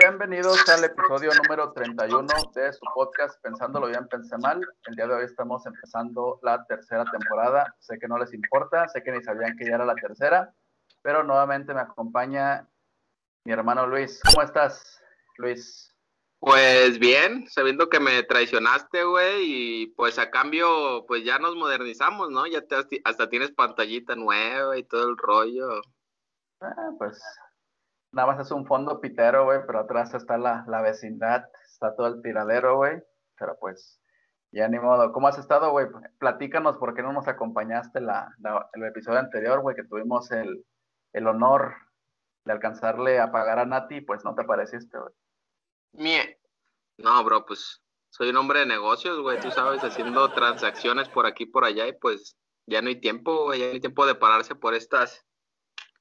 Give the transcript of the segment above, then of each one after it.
Bienvenidos al episodio número 31 de su podcast Pensándolo bien, pensé mal. El día de hoy estamos empezando la tercera temporada. Sé que no les importa, sé que ni sabían que ya era la tercera, pero nuevamente me acompaña mi hermano Luis. ¿Cómo estás, Luis? Pues bien, sabiendo que me traicionaste, güey, y pues a cambio, pues ya nos modernizamos, ¿no? Ya te, hasta tienes pantallita nueva y todo el rollo. Ah, pues nada más es un fondo pitero, güey, pero atrás está la, vecindad, está todo el tiradero, güey. Pero pues, ya ni modo. ¿Cómo has estado, güey? Platícanos por qué no nos acompañaste la, el episodio anterior, güey, que tuvimos el, el, honor de alcanzarle a pagar a Nati, pues no te apareciste, güey. Mie. No, bro, pues soy un hombre de negocios, güey, tú sabes, haciendo transacciones por aquí por allá y pues ya no hay tiempo, güey, ya no hay tiempo de pararse por estas,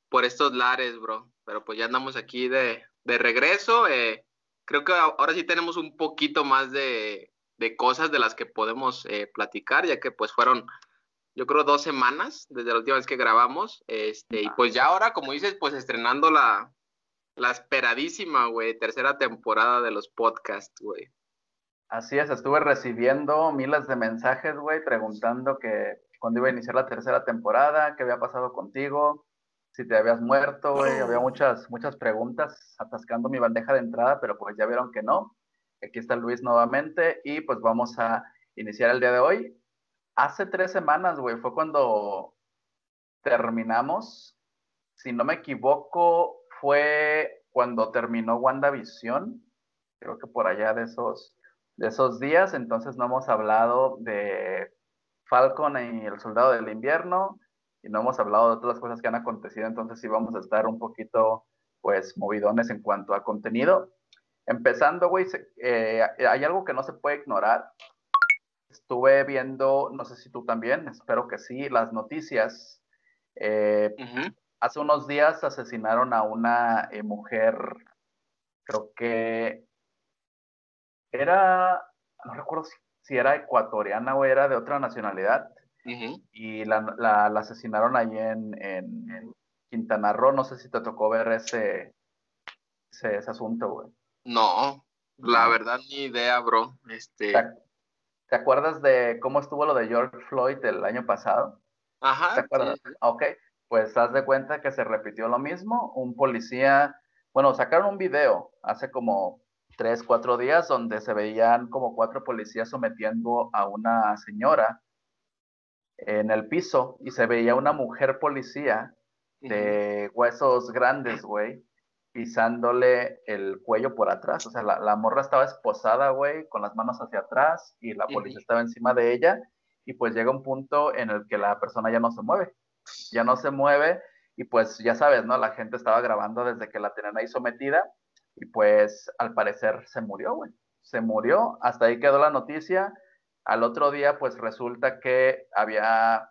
por estos lares, bro pero pues ya andamos aquí de, regreso. Eh, creo que ahora sí tenemos un poquito más de, cosas de las que podemos eh, platicar, ya que pues fueron, yo creo, dos semanas desde la última vez que grabamos. Este, y pues ya ahora, como dices, pues estrenando la, la esperadísima, güey, tercera temporada de los podcasts, güey. Así es, estuve recibiendo miles de mensajes, güey, preguntando que cuándo iba a iniciar la tercera temporada, qué había pasado contigo, si te habías muerto, güey. Había muchas, muchas preguntas atascando mi bandeja de entrada, pero pues ya vieron que no. Aquí está Luis nuevamente y pues vamos a iniciar el día de hoy. Hace tres semanas, güey, fue cuando terminamos. Si no me equivoco, fue cuando terminó WandaVision. Creo que por allá de esos, de esos días. Entonces no hemos hablado de Falcon y el Soldado del Invierno y no hemos hablado de las cosas que han acontecido, entonces sí vamos a estar un poquito, pues, movidones en cuanto a contenido. Empezando, güey, eh, hay algo que no se puede ignorar. Estuve viendo, no sé si tú también, espero que sí, las noticias. Eh, hace unos días asesinaron a una eh, mujer, creo que era, no recuerdo si, si era ecuatoriana o era de otra nacionalidad y la, asesinaron ahí en, Quintana Roo. No sé si te tocó ver ese, ese, asunto, güey. No, la verdad ni idea, bro. Este... ¿Te, acuerdas de cómo estuvo lo de George Floyd el año pasado? Ajá. ¿Te acuerdas? Ok, pues haz de cuenta que se repitió lo mismo. Un policía, bueno, sacaron un video hace como tres, cuatro días donde se veían como cuatro policías sometiendo a una señora en el piso y se veía una mujer policía de huesos grandes, güey, pisándole el cuello por atrás. O sea, la, morra estaba esposada, güey, con las manos hacia atrás y la policía estaba encima de ella. Y pues llega un punto en el que la persona ya no se mueve. Ya no se mueve y pues ya sabes, ¿no? La gente estaba grabando desde que la tenían ahí sometida y pues al parecer se murió, güey. Se murió, hasta ahí quedó la noticia al otro día, pues resulta que había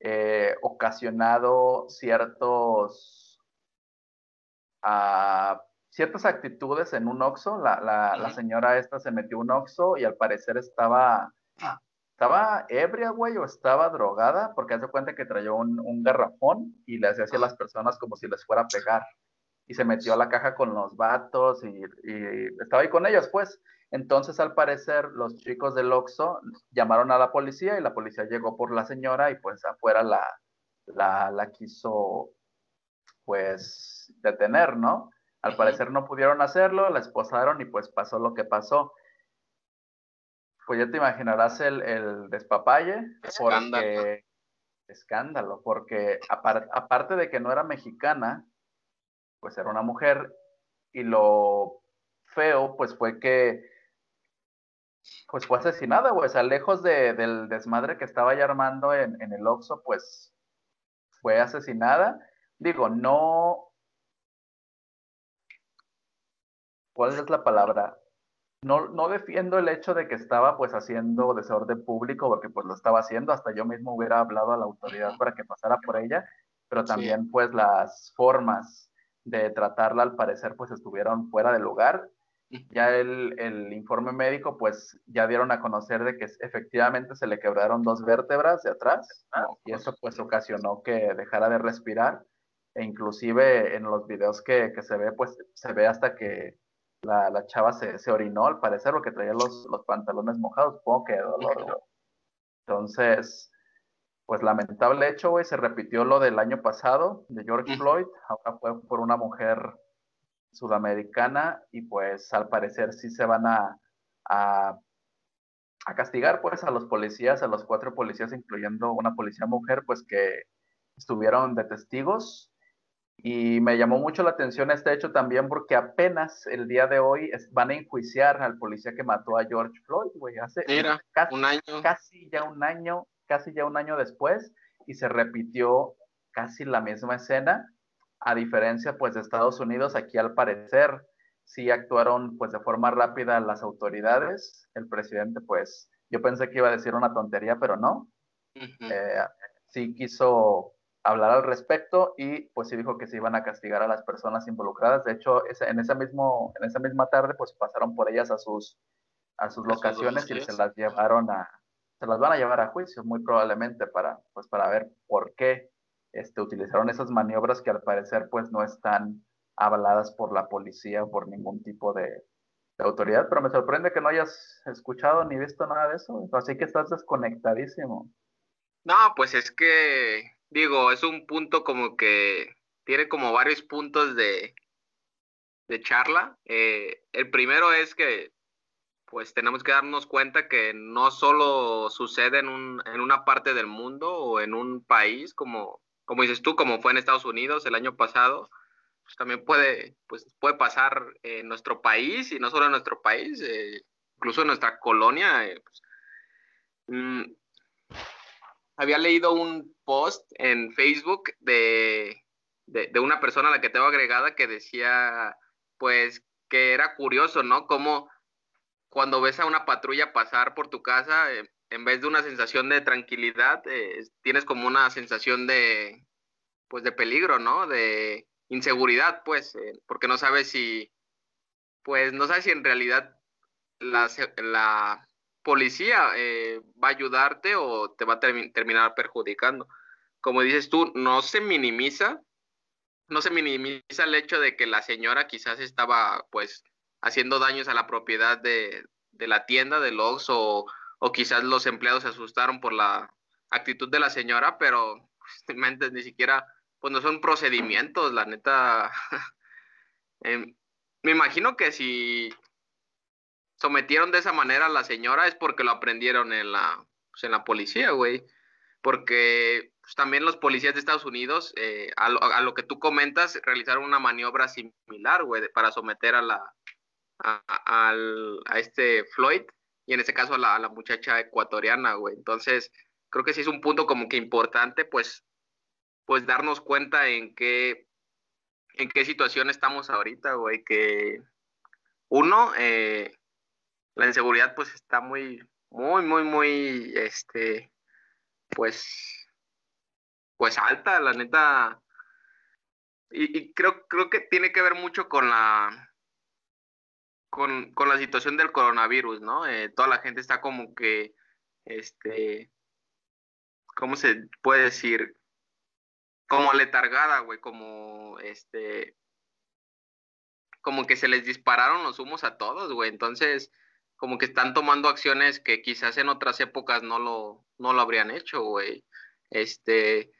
eh, ocasionado ciertos, uh, ciertas actitudes en un oxo. La, señora esta se metió un oxo y al parecer estaba, estaba ebria, güey, o estaba drogada, porque hace cuenta que traía un, garrafón y le hacía así a las personas como si les fuera a pegar. Y se metió a la caja con los vatos y, y estaba ahí con ellos, pues. Entonces, al parecer, los chicos del Oxxo llamaron a la policía y la policía llegó por la señora y pues afuera la, la, quiso pues detener, ¿no? Al parecer no pudieron hacerlo, la esposaron y pues pasó lo que pasó. Pues ya te imaginarás el, el despapalle, escándalo. porque escándalo, porque aparte de que no era mexicana, pues era una mujer y lo feo pues fue que pues fue asesinada, güey. O sea, lejos del desmadre que estaba ya armando en, el Oxxo, pues fue asesinada. Digo, no. ¿Cuál es la palabra? No, no defiendo el hecho de que estaba pues haciendo desorden público, porque pues lo estaba haciendo, hasta yo mismo hubiera hablado a la autoridad para que pasara por ella, pero también pues las formas de tratarla al parecer pues estuvieron fuera de lugar. Ya el, el, informe médico, pues ya dieron a conocer de que efectivamente se le quebraron dos vértebras de atrás ah, y eso pues ocasionó que dejara de respirar e inclusive en los videos que, que se ve, pues se ve hasta que la, la chava se, se, orinó al parecer porque traía los, los pantalones mojados, supongo que de dolor. Entonces, pues lamentable hecho, güey, se repitió lo del año pasado de George Floyd, ahora fue por una mujer sudamericana y pues al parecer sí se van a, a, castigar pues a los policías, a los cuatro policías, incluyendo una policía mujer, pues que estuvieron de testigos. Y me llamó mucho la atención este hecho también porque apenas el día de hoy van a enjuiciar al policía que mató a George Floyd, güey, hace casi, un año. casi ya un año, casi ya un año después, y se repitió casi la misma escena a diferencia pues de Estados Unidos, aquí al parecer sí actuaron pues de forma rápida las autoridades. El presidente pues yo pensé que iba a decir una tontería, pero no. Eh, sí quiso hablar al respecto y pues sí dijo que se iban a castigar a las personas involucradas. De hecho, en, ese mismo, en esa misma tarde pues pasaron por ellas a sus, a sus locaciones y se las llevaron a, se las van a llevar a juicio muy probablemente para, pues para ver por qué este, utilizaron esas maniobras que al parecer pues no están avaladas por la policía o por ningún tipo de, autoridad, pero me sorprende que no hayas escuchado ni visto nada de eso, así que estás desconectadísimo. No, pues es que, digo, es un punto como que tiene como varios puntos de, de charla. Eh, el primero es que pues tenemos que darnos cuenta que no solo sucede en, un, en una parte del mundo o en un país como como dices tú, como fue en Estados Unidos el año pasado, pues también puede, pues puede pasar en nuestro país y no solo en nuestro país, eh, incluso en nuestra colonia. Eh, pues, mm, había leído un post en Facebook de, de, una persona a la que tengo agregada que decía, pues, que era curioso, ¿no? Como cuando ves a una patrulla pasar por tu casa, eh, en vez de una sensación de tranquilidad, eh, tienes como una sensación de, pues de peligro, ¿no? De inseguridad, pues, eh, porque no sabes si, pues, no sabes si en realidad la, la policía eh, va a ayudarte o te va a terminar perjudicando. Como dices tú, no se minimiza, no se minimiza el hecho de que la señora quizás estaba, pues, haciendo daños a la propiedad de, la tienda, de Logs o o quizás los empleados se asustaron por la actitud de la señora, pero pues, ni siquiera, pues no son procedimientos, la neta. Em, me imagino que si sometieron de esa manera a la señora es porque lo aprendieron en la, pues, en la policía, güey. Porque pues, también los policías de Estados Unidos, eh, a, lo, que tú comentas, realizaron una maniobra similar, güey, para someter a la a, a este Floyd y en este caso a la, la muchacha ecuatoriana, güey. Entonces, creo que sí es un punto como que importante, pues, pues darnos cuenta en qué, en qué situación estamos ahorita, güey, que uno, eh, la inseguridad pues está muy, muy, muy, muy, este, pues, pues alta, la neta. Y, creo, creo que tiene que ver mucho con la, con, con la situación del coronavirus, ¿no? Eh, toda la gente está como que, este, ¿cómo se puede decir? Como letargada, güey, como, este, como que se les dispararon los humos a todos, güey. Entonces, como que están tomando acciones que quizás en otras épocas no lo, no lo habrían hecho, güey. Este,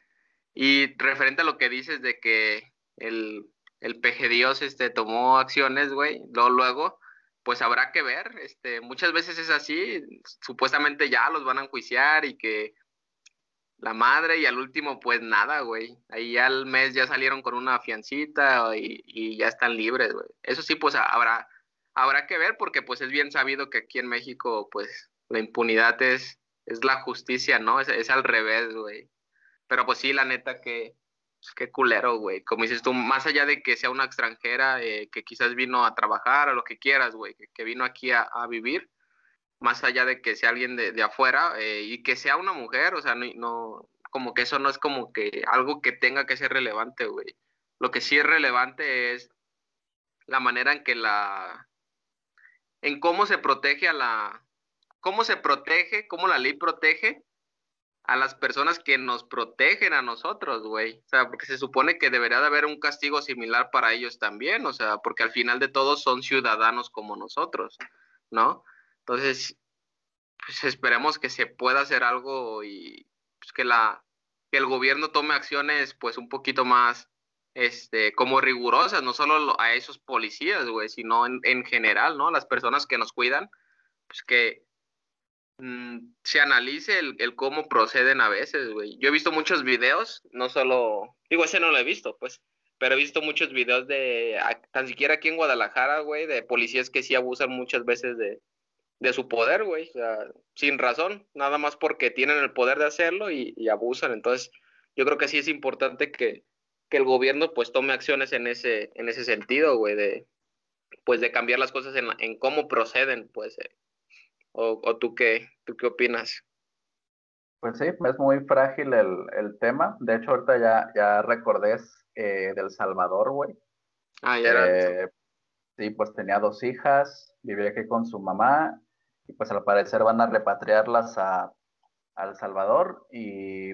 y referente a lo que dices de que el, el Dios este, tomó acciones, güey, luego, luego, pues habrá que ver, este, muchas veces es así, supuestamente ya los van a enjuiciar y que la madre y al último pues nada, güey, ahí al mes ya salieron con una fiancita y, ya están libres, güey. Eso sí, pues habrá, habrá que ver porque pues es bien sabido que aquí en México pues la impunidad es, es la justicia, ¿no? Es, es al revés, güey. Pero pues sí, la neta que pues, qué culero, güey. Como dices tú, más allá de que sea una extranjera eh, que quizás vino a trabajar o lo que quieras, güey, que, vino aquí a, vivir, más allá de que sea alguien de, afuera eh, y que sea una mujer, o sea, no, como que eso no es como que algo que tenga que ser relevante, güey. Lo que sí es relevante es la manera en que la, en cómo se protege a la, cómo se protege, cómo la ley protege a las personas que nos protegen a nosotros, güey. O sea, porque se supone que debería de haber un castigo similar para ellos también, o sea, porque al final de todo son ciudadanos como nosotros, ¿no? Entonces, pues esperemos que se pueda hacer algo y pues, que la que el gobierno tome acciones pues un poquito más este como rigurosas, no solo a esos policías, güey, sino en, en general, ¿no? Las personas que nos cuidan, pues que Mm, se analice el, cómo proceden a veces, güey. Yo he visto muchos videos, no solo, digo, ese no lo he visto, pues, pero he visto muchos videos de, tan siquiera aquí en Guadalajara, güey, de policías que sí abusan muchas veces de, de su poder, güey, o sea, sin razón, nada más porque tienen el poder de hacerlo y, abusan. Entonces, yo creo que sí es importante que, que, el gobierno pues tome acciones en ese, en ese sentido, güey, de, pues de cambiar las cosas en, en cómo proceden, pues, eh, ¿O, tú, qué, tú qué opinas? Pues sí, es muy frágil el, tema. De hecho, ahorita ya, ya recordé eh, del Salvador, güey. Ah, ya era. Eh, sí, pues tenía dos hijas, vivía aquí con su mamá y pues al parecer van a repatriarlas a, El Salvador y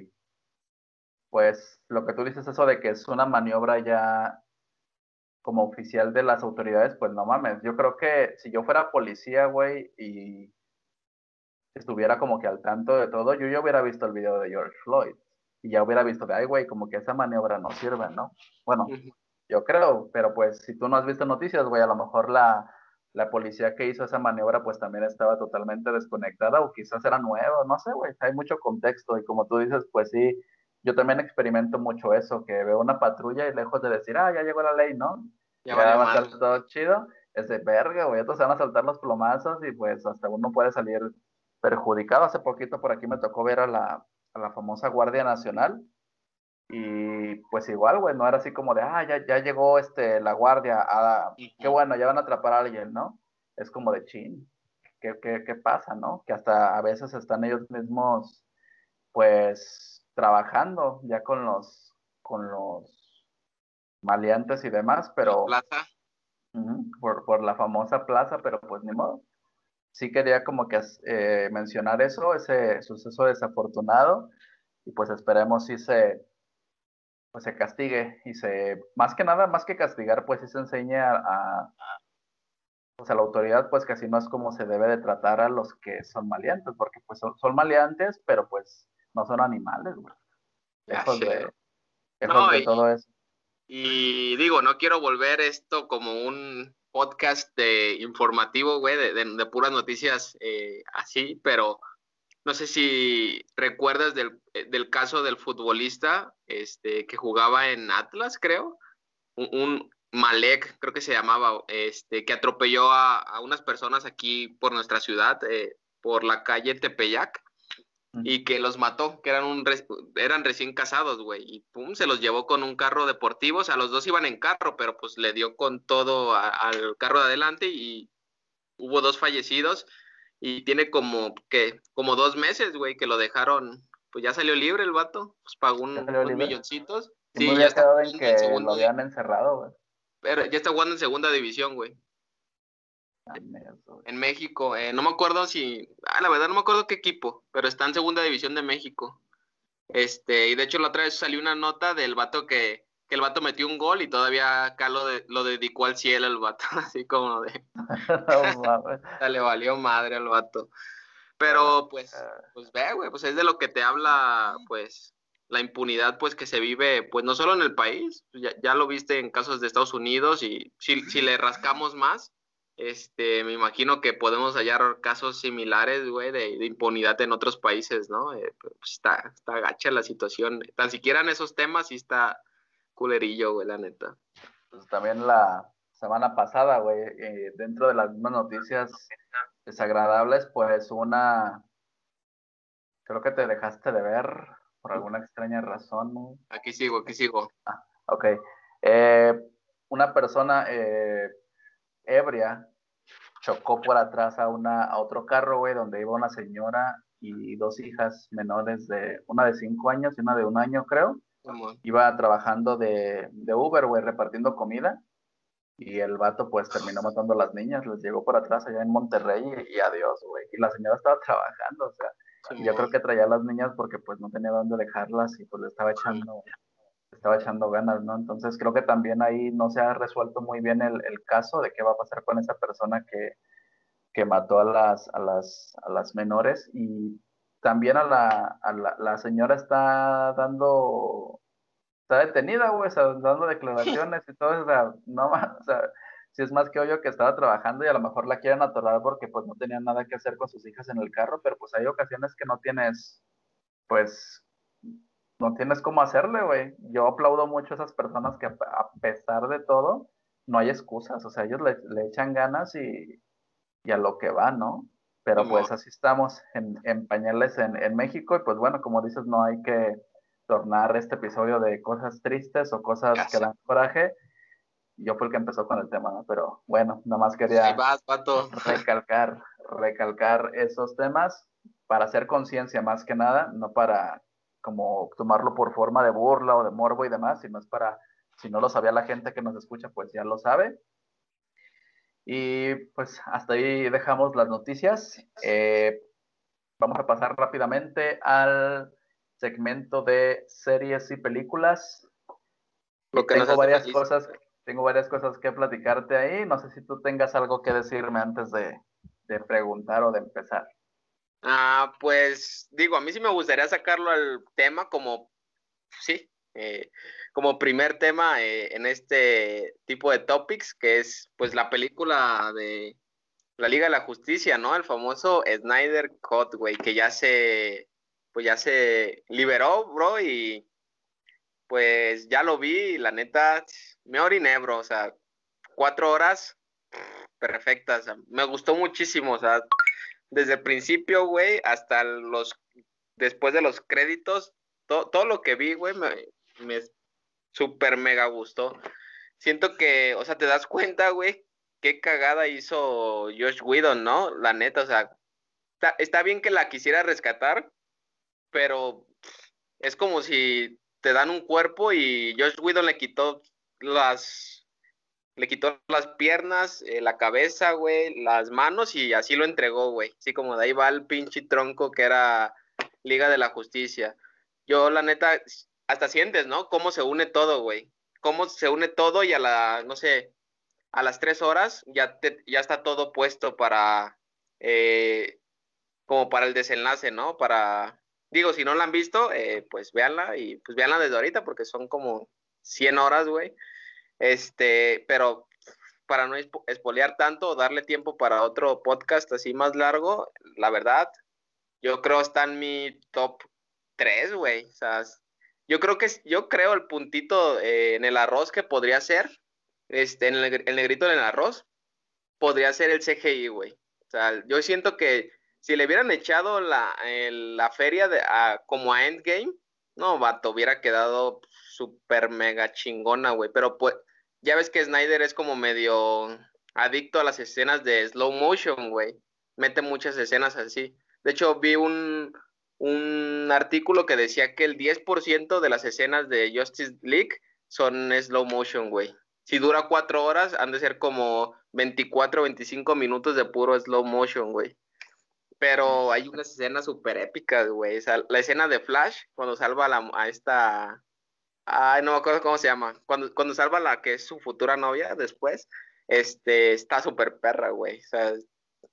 pues lo que tú dices eso de que es una maniobra ya como oficial de las autoridades, pues no mames. Yo creo que si yo fuera policía, güey, y estuviera como que al tanto de todo, yo ya hubiera visto el video de George Floyd y ya hubiera visto de, ay, güey, como que esa maniobra no sirve, ¿no? Bueno, yo creo, pero pues si tú no has visto noticias, güey, a lo mejor la, la policía que hizo esa maniobra pues también estaba totalmente desconectada o quizás era nueva, no sé, güey, hay mucho contexto y como tú dices, pues sí, yo también experimento mucho eso, que veo una patrulla y lejos de decir, ah, ya llegó la ley, ¿no? Ya, va a estar todo chido, es de verga, güey, estos se van a saltar los plomazos y pues hasta uno puede salir perjudicado. Hace poquito por aquí me tocó ver a la, a la famosa Guardia Nacional y pues igual, güey, no era así como de, ah, ya, ya llegó este, la guardia, ah, qué bueno, ya van a atrapar a alguien, ¿no? Es como de chin, ¿qué, qué, qué pasa, no? Que hasta a veces están ellos mismos, pues, trabajando ya con los, con los maleantes y demás, pero... Plaza. por, por la famosa plaza, pero pues ni modo sí quería como que eh, mencionar eso, ese suceso desafortunado, y pues esperemos si se, pues se castigue y se, más que nada, más que castigar, pues si se enseña a, pues a la autoridad, pues que así no es como se debe de tratar a los que son maleantes, porque pues son, maleantes, pero pues no son animales, güey. Lejos de, de todo eso. Y digo, no quiero volver esto como un podcast de informativo, güey, de, puras noticias eh, así, pero no sé si recuerdas del, eh, del, caso del futbolista este, que jugaba en Atlas, creo, un, Malek, creo que se llamaba, este, que atropelló a, unas personas aquí por nuestra ciudad, eh, por la calle Tepeyac y que los mató, que eran, un eran recién casados, güey, y pum, se los llevó con un carro deportivo, o sea, los dos iban en carro, pero pues le dio con todo al carro de adelante y hubo dos fallecidos y tiene como, que Como dos meses, güey, que lo dejaron, pues ya salió libre el vato, pues pagó un, unos milloncitos. Sí, ya está en que lo habían encerrado, güey. Pero ya está jugando en segunda división, güey. En México, eh, no me acuerdo si, ah, la verdad no me acuerdo qué equipo, pero está en segunda división de México. Este, y de hecho la otra vez salió una nota del vato que, que el vato metió un gol y todavía acá lo, lo dedicó al cielo el vato, así como de... le valió madre al vato. Pero pues, pues ve, güey, pues es de lo que te habla, pues, la impunidad, pues, que se vive, pues, no solo en el país, ya, ya lo viste en casos de Estados Unidos y si, si le rascamos más, este, me imagino que podemos hallar casos similares, güey, de, impunidad en otros países, ¿no? Eh, pues está, está gacha la situación. Tan siquiera en esos temas sí está culerillo, güey, la neta. Pues también la semana pasada, güey, eh, dentro de las mismas noticias desagradables, pues una, creo que te dejaste de ver por alguna extraña razón, ¿no? Aquí sigo, aquí sigo. Ah, ok. Eh, una persona ebria chocó por atrás a, una, a otro carro, güey, donde iba una señora y dos hijas menores de, una de cinco años y una de un año, creo. Iba trabajando de, de Uber, güey, repartiendo comida. y el vato pues terminó matando a las niñas, les llegó por atrás allá en Monterrey y, adiós, güey. Y la señora estaba trabajando, o sea, yo creo que traía a las niñas porque pues no tenía dónde dejarlas y pues le estaba echando, estaba echando ganas, ¿no? Entonces creo que también ahí no se ha resuelto muy bien el, caso de qué va a pasar con esa persona que, que mató a las, a las, a las menores y también a la, a la, la señora está dando está detenida, güey, dando declaraciones y todo, o sea, no o sea, si es más que obvio que estaba trabajando y a lo mejor la quieren atorar porque pues no tenía nada que hacer con sus hijas en el carro, pero pues hay ocasiones que no tienes, pues, no tienes cómo hacerle, güey. Yo aplaudo mucho a esas personas que a pesar de todo, no hay excusas, o sea, ellos le, echan ganas y, y, a lo que va, ¿no? Pero pues así estamos en, en pañales en, en México y pues bueno, como dices, no hay que tornar este episodio de cosas tristes o cosas que dan coraje. Yo fue el que empezó con el tema, ¿no? Pero bueno, nada más quería recalcar, recalcar esos temas para hacer conciencia más que nada, no para como tomarlo por forma de burla o de morbo y demás, sino es para, si no lo sabía la gente que nos escucha, pues ya lo sabe. Y pues hasta ahí dejamos las noticias. Eh, vamos a pasar rápidamente al segmento de series y películas. Lo que tengo varias cosas, tengo varias cosas que platicarte ahí. No sé si tú tengas algo que decirme antes de, preguntar o de empezar. Ah, pues digo, a mí sí me gustaría sacarlo al tema como, sí, eh, como primer tema eh, en este tipo de topics, que es pues la película de la Liga de la Justicia, ¿no? El famoso Snyder Cut, güey, que ya se pues ya se liberó, bro, y pues ya lo vi y la neta me oriné, bro, o sea, cuatro horas perfectas, me gustó muchísimo, o sea, desde el principio, güey, hasta los, después de los créditos, todo lo que vi, güey, me, me super mega gustó. Siento que, o sea, te das cuenta, güey, qué cagada hizo Josh Whedon, ¿no? La neta, o sea, está, está bien que la quisiera rescatar, pero es como si te dan un cuerpo y Josh Whedon le quitó las le quitó las piernas, eh, la cabeza, güey, las manos y así lo entregó, güey. Así como de ahí va el pinche tronco que era Liga de la Justicia. Yo, la neta, hasta sientes, ¿no? Cómo se une todo, güey. Cómo se une todo y a la, no sé, a las tres horas ya, ya está todo puesto para, eh, como para el desenlace, ¿no? Para, Digo, si no la han visto, eh, pues véanla y pues véanla desde ahorita porque son como 100 horas, güey. Este, pero para no espolear tanto, darle tiempo para otro podcast así más largo, la verdad, yo creo está en mi top 3, güey. O sea, yo creo que yo creo el puntito eh, en el arroz que podría ser, este, en el, el negrito en el arroz, podría ser el CGI, güey. O sea, yo siento que si le hubieran echado la, la feria de, como a Endgame, no, vato, hubiera quedado súper mega chingona, güey. Pero pues, ya ves que Snyder es como medio adicto a las escenas de slow motion, güey. Mete muchas escenas así. De hecho, vi un, un artículo que decía que el 10% de las escenas de Justice League son slow motion, güey. Si dura cuatro horas, han de ser como 24, 25 minutos de puro slow motion, güey. Pero hay unas escenas súper épicas, güey. O la escena de Flash, cuando salva a, la, a esta... Ay, no me acuerdo cómo se llama. Cuando, cuando salva la que es su futura novia después, este, está súper perra, güey. O sea,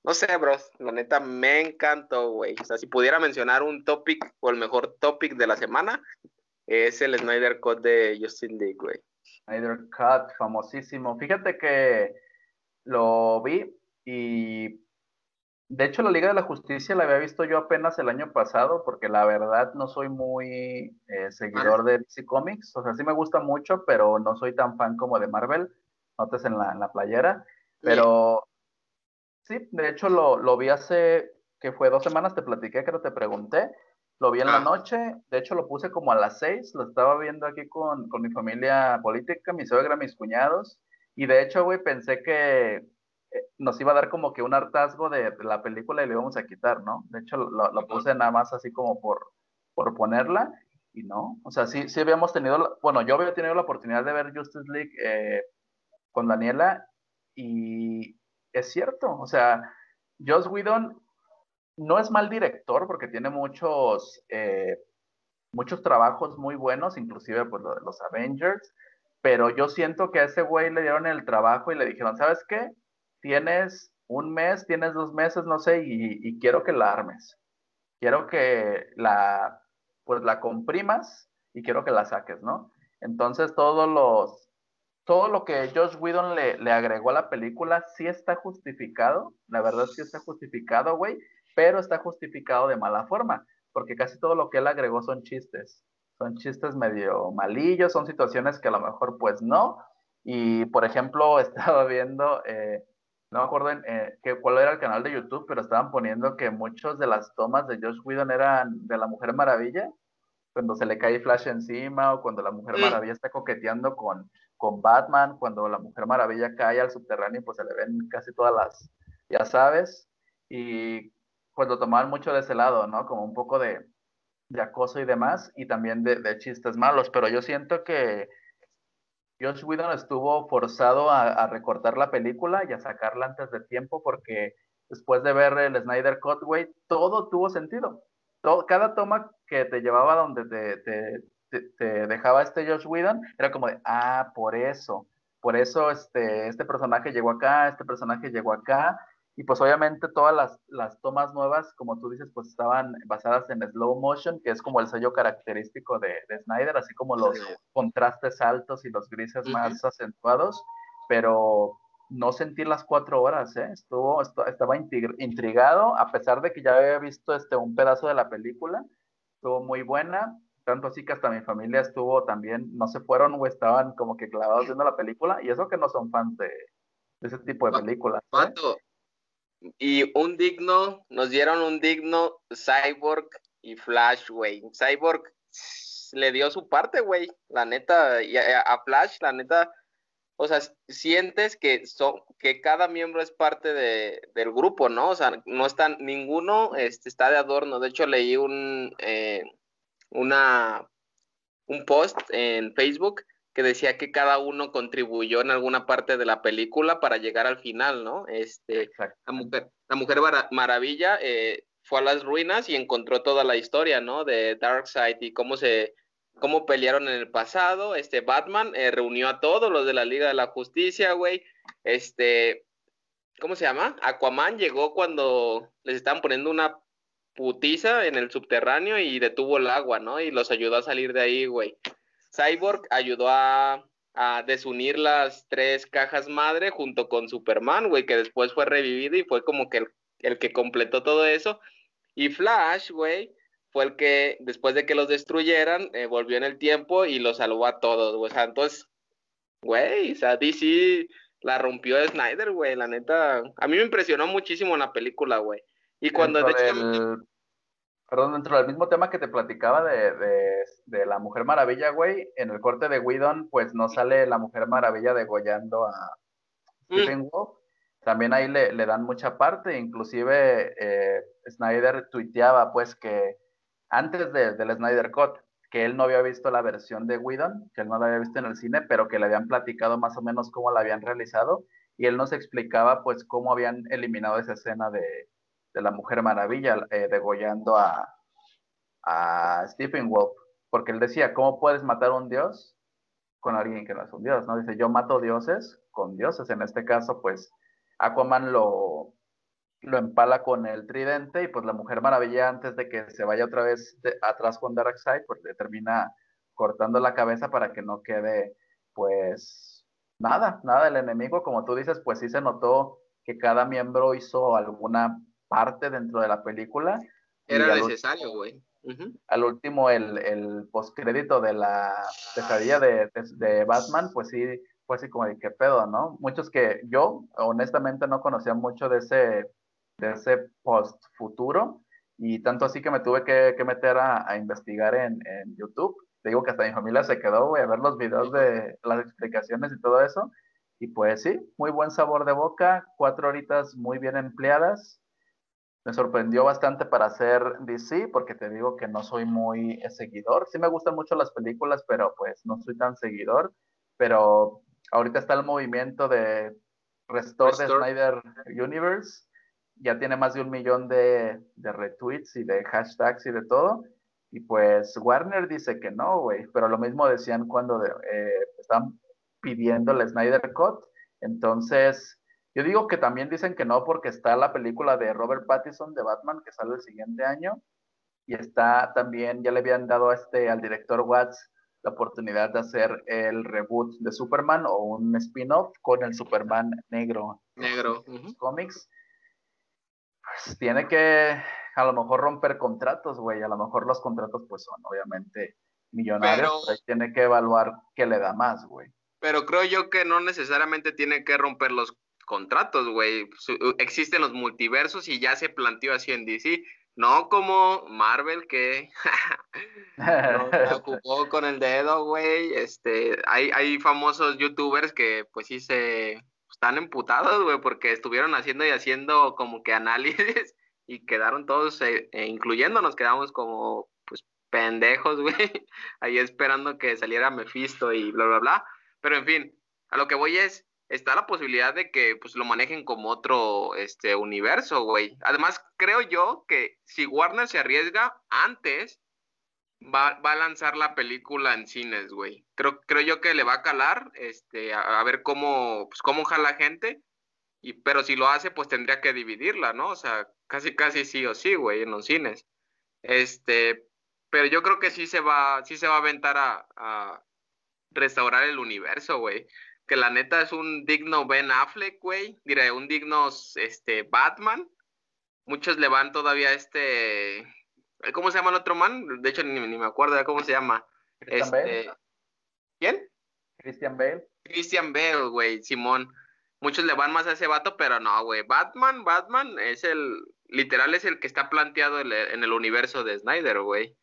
no sé, bro. La neta, me encantó, güey. O sea, si pudiera mencionar un topic o el mejor topic de la semana, es el Snyder Cut de Justin League, güey. Snyder Cut, famosísimo. Fíjate que lo vi y de hecho, la Liga de la Justicia la había visto yo apenas el año pasado, porque la verdad no soy muy eh, seguidor de DC Comics. O sea, sí me gusta mucho, pero no soy tan fan como de Marvel. Notes en la, en la playera. Pero sí, de hecho lo, lo, vi hace, que fue dos semanas, te platiqué, creo te pregunté. Lo vi en la ah. noche, de hecho lo puse como a las seis, lo estaba viendo aquí con, con mi familia política, mi suegra, mis cuñados. Y de hecho, güey, pensé que nos iba a dar como que un hartazgo de, la película y le íbamos a quitar, ¿no? De hecho, lo, puse nada más así como por, por ponerla y no. O sea, sí, sí habíamos tenido, bueno, yo había tenido la oportunidad de ver Justice League eh, con Daniela y es cierto, o sea, Joss Whedon no es mal director porque tiene muchos, eh, muchos trabajos muy buenos, inclusive pues lo de los Avengers, pero yo siento que a ese güey le dieron el trabajo y le dijeron, ¿sabes qué? Tienes un mes, tienes dos meses, no sé, y, quiero que la armes. Quiero que la, pues la comprimas y quiero que la saques, ¿no? Entonces todos los, todo lo que Josh Whedon le, agregó a la película sí está justificado, la verdad sí está justificado, güey, pero está justificado de mala forma, porque casi todo lo que él agregó son chistes, son chistes medio malillos, son situaciones que a lo mejor pues no, y por ejemplo estaba viendo... Eh, no me acuerdo en, eh, cuál era el canal de YouTube, pero estaban poniendo que muchas de las tomas de Josh Whedon eran de la Mujer Maravilla, cuando se le cae Flash encima o cuando la Mujer Maravilla está coqueteando con, con Batman, cuando la Mujer Maravilla cae al subterráneo, pues se le ven casi todas las, ya sabes, y pues lo tomaban mucho de ese lado, ¿no? Como un poco de, de acoso y demás, y también de, de chistes malos, pero yo siento que Josh Whedon estuvo forzado a, recortar la película y a sacarla antes de tiempo porque después de ver el Snyder Cut, todo tuvo sentido. Cada toma que te llevaba donde te, te, dejaba este Josh Whedon era como de, ah, por eso, por eso este, este personaje llegó acá, este personaje llegó acá, y pues obviamente todas las, las, tomas nuevas, como tú dices, pues estaban basadas en slow motion, que es como el sello característico de, de Snyder, así como los contrastes altos y los grises más acentuados, pero no sentí las cuatro horas, ¿eh? Estuvo, estaba intrigado, a pesar de que ya había visto este, un pedazo de la película, estuvo muy buena, tanto así que hasta mi familia estuvo también, no se fueron o estaban como que clavados viendo la película, y eso que no son fans de, ese tipo de películas. ¿eh? Y un digno, nos dieron un digno Cyborg y Flash, güey. Cyborg le dio su parte, güey. La neta, y a, Flash, la neta, o sea, sientes que son, que cada miembro es parte de, del grupo, ¿no? O sea, no están, ninguno este, está de adorno. De hecho, leí un, eh, una, un post en Facebook que decía que cada uno contribuyó en alguna parte de la película para llegar al final, ¿no? Este, la mujer, la mujer maravilla eh, fue a las ruinas y encontró toda la historia, ¿no? De Darkseid y cómo se, cómo pelearon en el pasado. Este Batman eh, reunió a todos los de la Liga de la Justicia, güey. Este, ¿cómo se llama? Aquaman llegó cuando les estaban poniendo una putiza en el subterráneo y detuvo el agua, ¿no? Y los ayudó a salir de ahí, güey. Cyborg ayudó a, desunir las tres cajas madre junto con Superman, güey, que después fue revivido y fue como que el, que completó todo eso. Y Flash, güey, fue el que después de que los destruyeran, eh, volvió en el tiempo y los salvó a todos, güey. O sea, entonces, güey, o sea, DC la rompió de Snyder, güey, la neta. A mí me impresionó muchísimo la película, güey. Y cuando de hecho perdón, dentro del mismo tema que te platicaba de, de, la Mujer Maravilla, güey, en el corte de Whedon, pues no sale la Mujer Maravilla degollando a mm. Stephen Wolf. También ahí le, le, dan mucha parte, inclusive eh, Snyder tuiteaba pues que antes de, del Snyder Cut, que él no había visto la versión de Whedon, que él no la había visto en el cine, pero que le habían platicado más o menos cómo la habían realizado, y él nos explicaba pues cómo habían eliminado esa escena de, de la Mujer Maravilla eh, degollando a, a Stephen Wolf, porque él decía, ¿cómo puedes matar a un dios con alguien que no es un dios? ¿no? Dice, yo mato dioses con dioses. En este caso, pues, Aquaman lo, lo empala con el tridente y pues la Mujer Maravilla antes de que se vaya otra vez atrás con Darkseid, pues le termina cortando la cabeza para que no quede pues nada, nada del enemigo. Como tú dices, pues sí se notó que cada miembro hizo alguna parte dentro de la película. Era necesario, güey. Al último, el, el postcrédito de la pesadilla de, de, Batman, pues sí, fue así como de qué pedo, ¿no? Muchos que yo, honestamente, no conocía mucho de ese, de ese post futuro, y tanto así que me tuve que, que meter a, a investigar en, en, YouTube. Te digo que hasta mi familia se quedó, güey, a ver los videos de las explicaciones y todo eso. Y pues sí, muy buen sabor de boca, cuatro horitas muy bien empleadas, me sorprendió bastante para hacer DC, porque te digo que no soy muy seguidor. Sí me gustan mucho las películas, pero pues no soy tan seguidor. Pero ahorita está el movimiento de Restore, the Snyder Universe. Ya tiene más de un millón de, de retweets y de hashtags y de todo. Y pues Warner dice que no, güey. Pero lo mismo decían cuando eh, están pidiendo el Snyder Cut. Entonces, yo digo que también dicen que no porque está la película de Robert Pattinson de Batman que sale el siguiente año. Y está también, ya le habían dado a este, al director Watts la oportunidad de hacer el reboot de Superman o un spin-off con el Superman negro. Negro. Cómics. Pues tiene que a lo mejor romper contratos, güey. A lo mejor los contratos, pues son obviamente millonarios. Pero, tiene que evaluar qué le da más, güey. Pero creo yo que no necesariamente tiene que romper los contratos, güey. Existen los multiversos y ya se planteó así en DC. No como Marvel que no, se ocupó con el dedo, güey. Este, hay, hay famosos youtubers que pues sí se están emputados, güey, porque estuvieron haciendo y haciendo como que análisis y quedaron todos, eh, eh, incluyendo nos quedamos como pues pendejos, güey, ahí esperando que saliera Mephisto y bla, bla, bla. Pero en fin, a lo que voy es, está la posibilidad de que pues lo manejen como otro este universo, güey. Además, creo yo que si Warner se arriesga antes va, va a lanzar la película en cines, güey. Creo, creo yo que le va a calar, este, a, ver cómo, pues cómo jala gente. Y, pero si lo hace, pues tendría que dividirla, ¿no? O sea, casi, casi sí o sí, güey, en los cines. Este, pero yo creo que sí se va, sí se va a aventar a, a restaurar el universo, güey que la neta es un digno Ben Affleck, güey. Diré, un digno este, Batman. Muchos le van todavía este. ¿Cómo se llama el otro man? De hecho, ni, me acuerdo de cómo se llama. Christian este... Bale. ¿Quién? Christian Bale. Christian Bale, güey, Simón. Muchos le van más a ese vato, pero no, güey. Batman, Batman es el. Literal es el que está planteado en el universo de Snyder, güey.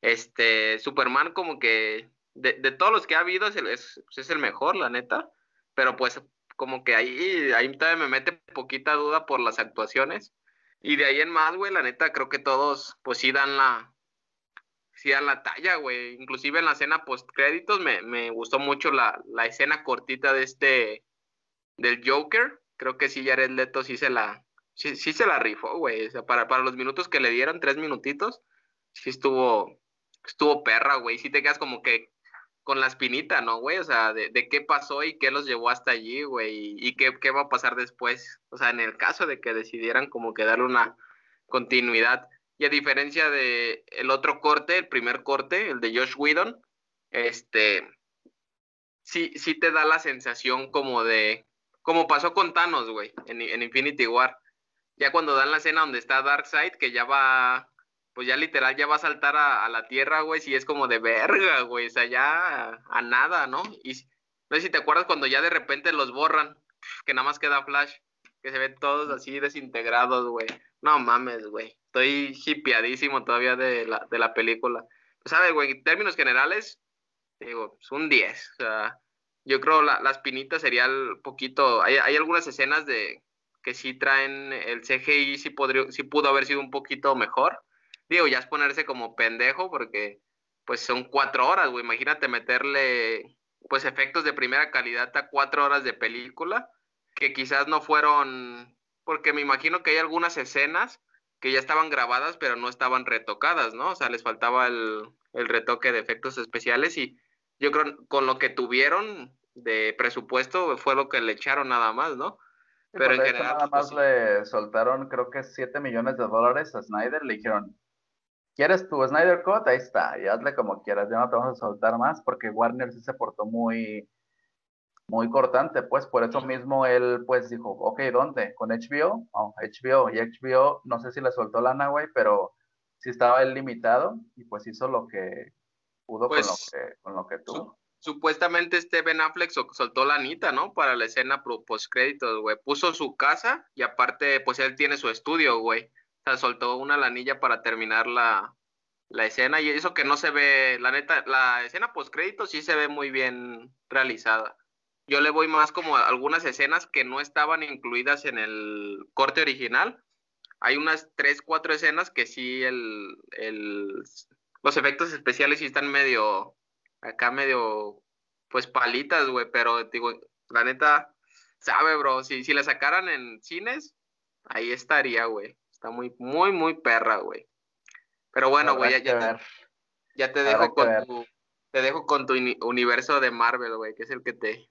Este, Superman, como que de, de, todos los que ha habido, es el, es, pues, es el mejor, la neta. Pero pues como que ahí, ahí me mete poquita duda por las actuaciones. Y de ahí en más, güey, la neta, creo que todos, pues sí dan la, sí dan la talla, güey. Inclusive en la escena post créditos me, me gustó mucho la, la, escena cortita de este, del Joker. Creo que sí, Jared Leto sí se la, sí, sí se la rifó, güey. O sea, para, para los minutos que le dieron, tres minutitos, sí estuvo, estuvo perra, güey. Sí te quedas como que con la espinita, ¿no, güey? O sea, de, qué pasó y qué los llevó hasta allí, güey, y, qué, va a pasar después. O sea, en el caso de que decidieran como que darle una continuidad. Y a diferencia de el otro corte, el primer corte, el de Josh Whedon, este, sí, sí te da la sensación como de, como pasó con Thanos, güey, en, en Infinity War. Ya cuando dan la escena donde está Darkseid, que ya va pues ya literal ya va a saltar a, la tierra, güey, si es como de verga, güey, o sea, ya a, nada, ¿no? Y no sé si te acuerdas cuando ya de repente los borran, que nada más queda Flash, que se ven todos así desintegrados, güey. No mames, güey. Estoy hipiadísimo todavía de la, de la película. ¿Sabes, güey? En términos generales, digo, es un 10. O sea, yo creo la, las pinitas sería el poquito. Hay, hay algunas escenas de que sí traen el CGI, sí, podría, sí pudo haber sido un poquito mejor digo, ya es ponerse como pendejo porque pues son cuatro horas, güey. Imagínate meterle pues efectos de primera calidad a cuatro horas de película que quizás no fueron, porque me imagino que hay algunas escenas que ya estaban grabadas pero no estaban retocadas, ¿no? O sea, les faltaba el, el retoque de efectos especiales y yo creo con lo que tuvieron de presupuesto fue lo que le echaron nada más, ¿no? pero en general... Nada pues, más le soltaron creo que 7 millones de dólares a Snyder, le dijeron, ¿Quieres tu Snyder Cut? Ahí está, y hazle como quieras, ya no te vamos a soltar más porque Warner sí se portó muy, muy cortante, pues por eso mismo él pues dijo, ok, ¿dónde? ¿Con HBO? Oh, HBO, y HBO no sé si le soltó lana, güey, pero sí estaba él limitado y pues hizo lo que pudo con, lo pues, que, con lo que tuvo. supuestamente este Ben Affleck soltó la anita, ¿no? Para la escena post créditos, güey. Puso su casa y aparte pues él tiene su estudio, güey soltó una lanilla para terminar la, escena y eso que no se ve, la neta, la escena post crédito sí se ve muy bien realizada. Yo le voy más como a algunas escenas que no estaban incluidas en el corte original. Hay unas tres, cuatro escenas que sí el, el los efectos especiales sí están medio, acá medio, pues palitas, güey, pero digo, La neta, sabe, bro. Si, si la sacaran en cines, ahí estaría, güey. Está muy, muy, muy perra, güey. Pero bueno, güey, ya, ya, te, dejo con tu, te dejo con tu universo de Marvel, güey, que es el que te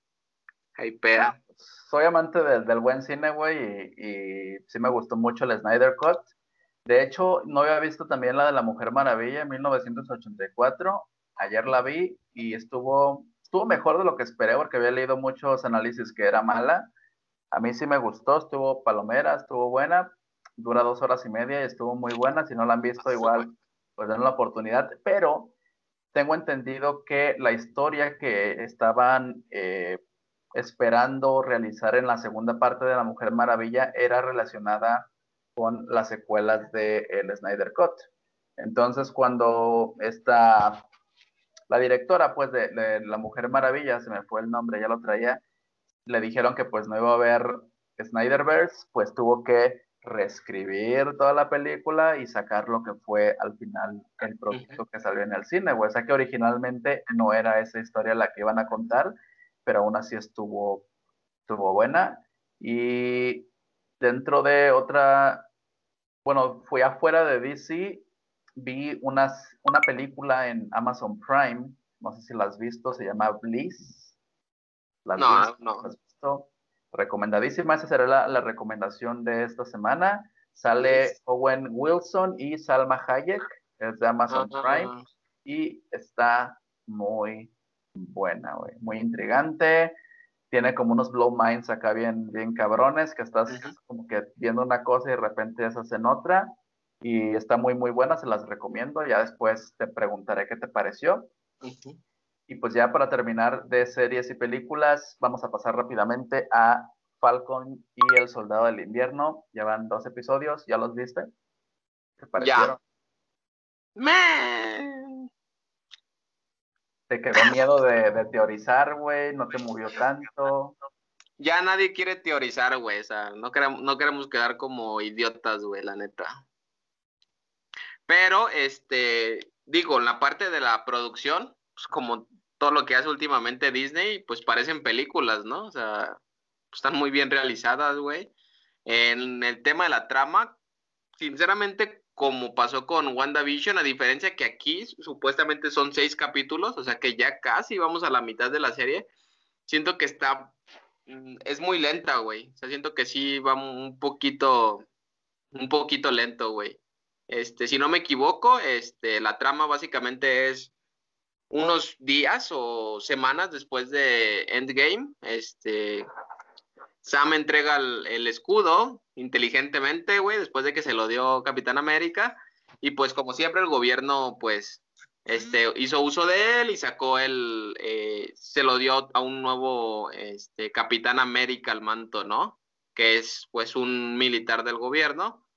hypea. Soy amante del buen cine, güey, y, y, sí me gustó mucho el Snyder Cut. De hecho, no había visto también la de la Mujer Maravilla en 1984. Ayer la vi y estuvo, estuvo mejor de lo que esperé porque había leído muchos análisis que era mala. A mí sí me gustó, estuvo palomera, estuvo buena, dura dos horas y media y estuvo muy buena. Si no la han visto, igual, pues den la oportunidad. Pero tengo entendido que la historia que estaban eh, esperando realizar en la segunda parte de La Mujer Maravilla era relacionada con las secuelas de el Snyder Cut. Entonces, cuando esta, la directora, pues, de, de, La Mujer Maravilla, se me fue el nombre, ya lo traía, le dijeron que, pues, no iba a haber Snyderverse, pues tuvo que reescribir toda la película y sacar lo que fue al final el producto que salió en el cine, O sea que originalmente no era esa historia la que iban a contar, pero aún así estuvo, estuvo buena. Y dentro de otra, bueno, fui afuera de DC, vi unas, una película en Amazon Prime, no sé si la has visto, se llama Bliss. ¿La no, no. ¿Has visto? Recomendadísima. Esa será la, recomendación de esta semana. Sale Owen Wilson y Salma Hayek, es de Amazon Prime, y está muy buena, muy intrigante. Tiene como unos blow minds acá bien, bien cabrones, que estás como que viendo una cosa y de repente se en otra. Y está muy, muy buena, se las recomiendo. Ya después te preguntaré qué te pareció. Y pues ya para terminar de series y películas, vamos a pasar rápidamente a Falcon y el Soldado del Invierno. Ya van dos episodios, ¿ya los viste? ¿Qué parecieron? Me... ¿Te quedó miedo de, teorizar, güey? ¿No te murió tanto? Ya nadie quiere teorizar, güey. O sea, no queremos, no queremos quedar como idiotas, güey, la neta. Pero, este, digo, en la parte de la producción, pues como todo lo que hace últimamente Disney, pues parecen películas, ¿no? O sea, están muy bien realizadas, güey. En el tema de la trama, sinceramente, como pasó con WandaVision, a diferencia que aquí supuestamente son seis capítulos, o sea que ya casi vamos a la mitad de la serie, siento que está, mm, es muy lenta, güey. O sea, siento que sí va un poquito, un poquito lento, güey. Este, si no me equivoco, este, la trama básicamente es unos días o semanas después de Endgame, este, Sam entrega el, escudo inteligentemente, güey, después de que se lo dio Capitán América. Y pues como siempre el gobierno, pues, este, hizo uso de él y sacó el, eh, se lo dio a un nuevo, este, Capitán América al manto, ¿no? Que es, pues, un militar del gobierno.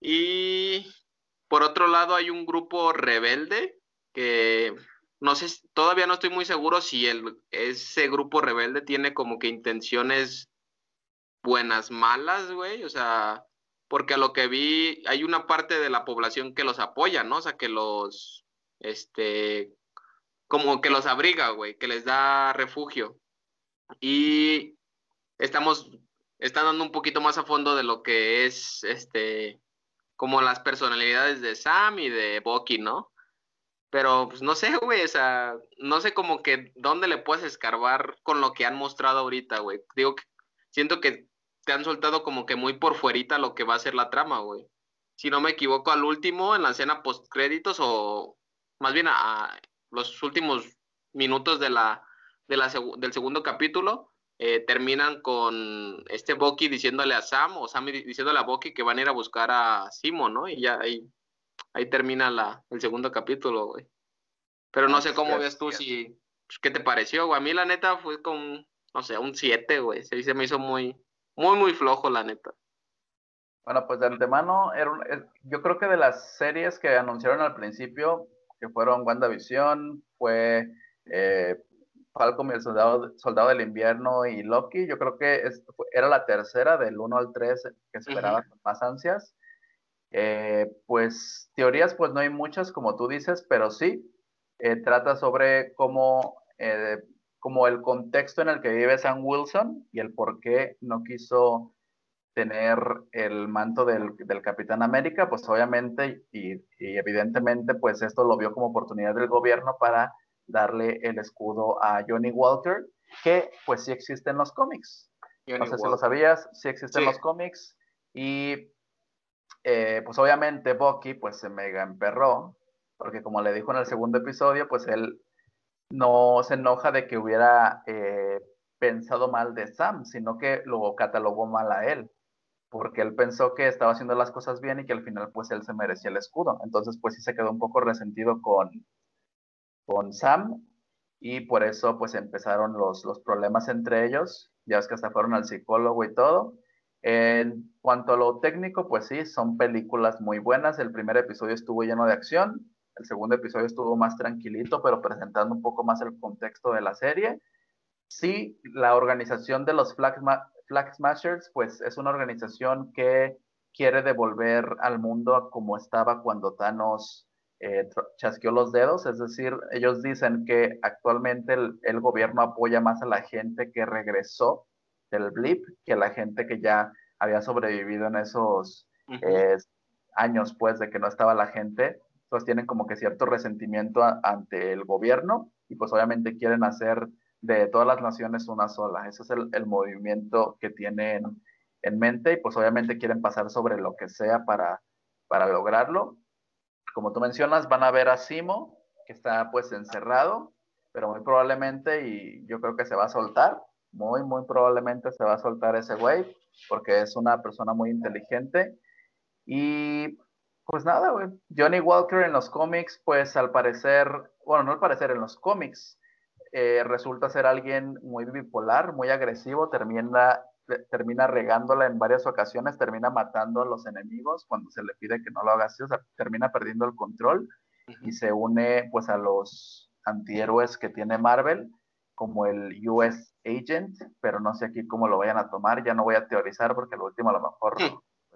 Y por otro lado hay un grupo rebelde que no sé, todavía no estoy muy seguro si el, ese grupo rebelde tiene como que intenciones buenas, malas, güey, o sea, porque a lo que vi hay una parte de la población que los apoya, ¿no? O sea, que los, este, como que los abriga, güey, que les da refugio. Y estamos, están dando un poquito más a fondo de lo que es, este, como las personalidades de Sam y de Bucky, ¿no? Pero pues no sé, güey, o sea, no sé como que dónde le puedes escarbar con lo que han mostrado ahorita, güey. Digo que siento que te han soltado como que muy por fuerita lo que va a ser la trama, güey. Si no me equivoco, al último, en la escena post créditos o más bien a, los últimos minutos de la, de la del segundo capítulo, eh, terminan con este Bucky diciéndole a Sam o Sam diciéndole a Bucky que van a ir a buscar a Simo, ¿no? Y ya ahí, ahí termina la, el segundo capítulo, güey. Pero no sé cómo ves tú si, pues, ¿qué te pareció, güey? A mí la neta fue con, no sé, un 7, güey. Se, se me hizo muy, muy, muy flojo, la neta. Bueno, pues de antemano, era yo creo que de las series que anunciaron al principio, que fueron WandaVision, fue eh, Falcon y el Soldado, Soldado del Invierno y Loki, yo creo que era la tercera del 1 al 3 que esperaba con más ansias. Eh, pues teorías, pues no hay muchas, como tú dices, pero sí, eh, trata sobre cómo como el contexto en el que vive Sam Wilson y el por qué no quiso tener el manto del, del Capitán América, pues obviamente y, y, evidentemente pues esto lo vio como oportunidad del gobierno para darle el escudo a Johnny Walker, que pues sí existe en los cómics. no sé si lo sabías, sí existe en los cómics y eh, pues obviamente Bucky pues se mega emperró, porque como le dijo en el segundo episodio, pues él no se enoja de que hubiera eh, pensado mal de Sam, sino que lo catalogó mal a él, porque él pensó que estaba haciendo las cosas bien y que al final pues él se merecía el escudo. Entonces pues sí se quedó un poco resentido con, con Sam y por eso pues empezaron los, los problemas entre ellos, ya es que hasta fueron al psicólogo y todo. En cuanto a lo técnico, pues sí, son películas muy buenas. El primer episodio estuvo lleno de acción, el segundo episodio estuvo más tranquilito, pero presentando un poco más el contexto de la serie. Sí, la organización de los Flag, Flag Smashers, pues es una organización que quiere devolver al mundo a como estaba cuando Thanos eh, chasqueó los dedos, es decir, ellos dicen que actualmente el, el, gobierno apoya más a la gente que regresó del blip que la gente que ya había sobrevivido en esos eh, años, pues, de que no estaba la gente, pues tienen como que cierto resentimiento ante el gobierno y pues obviamente quieren hacer de todas las naciones una sola. Ese es el, el movimiento que tienen en mente y pues obviamente quieren pasar sobre lo que sea para, para lograrlo. Como tú mencionas, van a ver a Simo, que está pues encerrado, pero muy probablemente, y yo creo que se va a soltar, muy, muy probablemente se va a soltar ese güey, porque es una persona muy inteligente. Y pues nada, güey. Johnny Walker en los cómics, pues al parecer, bueno, no al parecer, en los cómics, eh, resulta ser alguien muy bipolar, muy agresivo, termina, termina regándola en varias ocasiones, termina matando a los enemigos cuando se le pide que no lo haga así, o sea, termina perdiendo el control y se une pues a los antihéroes que tiene Marvel como el US Agent, pero no sé aquí cómo lo vayan a tomar, ya no voy a teorizar porque lo último a lo mejor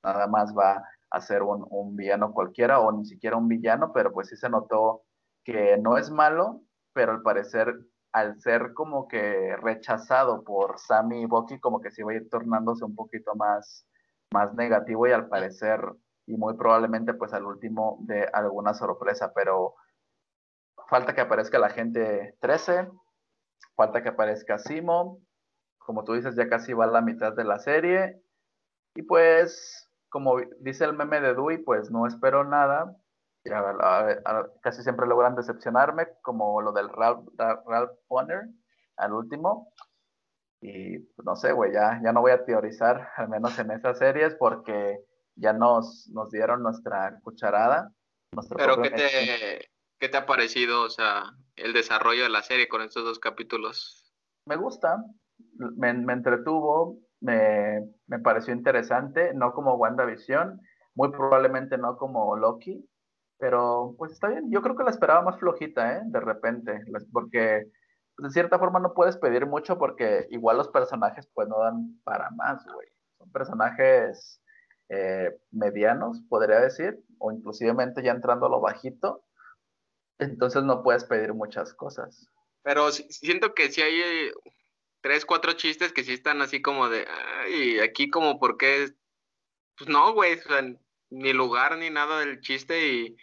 nada más va a ser un, un, villano cualquiera o ni siquiera un villano, pero pues sí se notó que no es malo, pero al parecer al ser como que rechazado por Sammy y Bucky, como que se va a ir tornándose un poquito más, más negativo y al parecer, y muy probablemente pues al último de alguna sorpresa, pero falta que aparezca la gente 13, falta que aparezca Simo, como tú dices, ya casi va a la mitad de la serie. Y pues, como dice el meme de Dewey, pues no espero nada. Ya, a, a, casi siempre logran decepcionarme, como lo del Ralph, Ralph Bonner al último. Y pues, no sé, güey, ya, ya no voy a teorizar, al menos en esas series, porque ya nos, nos dieron nuestra cucharada. Pero ¿qué te, ¿qué te ha parecido, o sea, el desarrollo de la serie con estos dos capítulos? Me gusta, me, me entretuvo, me, me, pareció interesante, no como WandaVision, muy probablemente no como Loki, pero pues está bien. Yo creo que la esperaba más flojita, ¿eh? De repente, porque de cierta forma no puedes pedir mucho porque igual los personajes pues no dan para más, güey. Son personajes eh, medianos, podría decir, o inclusivemente ya entrando a lo bajito, entonces no puedes pedir muchas cosas. Pero siento que si hay tres, cuatro chistes que sí están así como de, ay, aquí como porque, pues no, güey, o sea, ni lugar ni nada del chiste y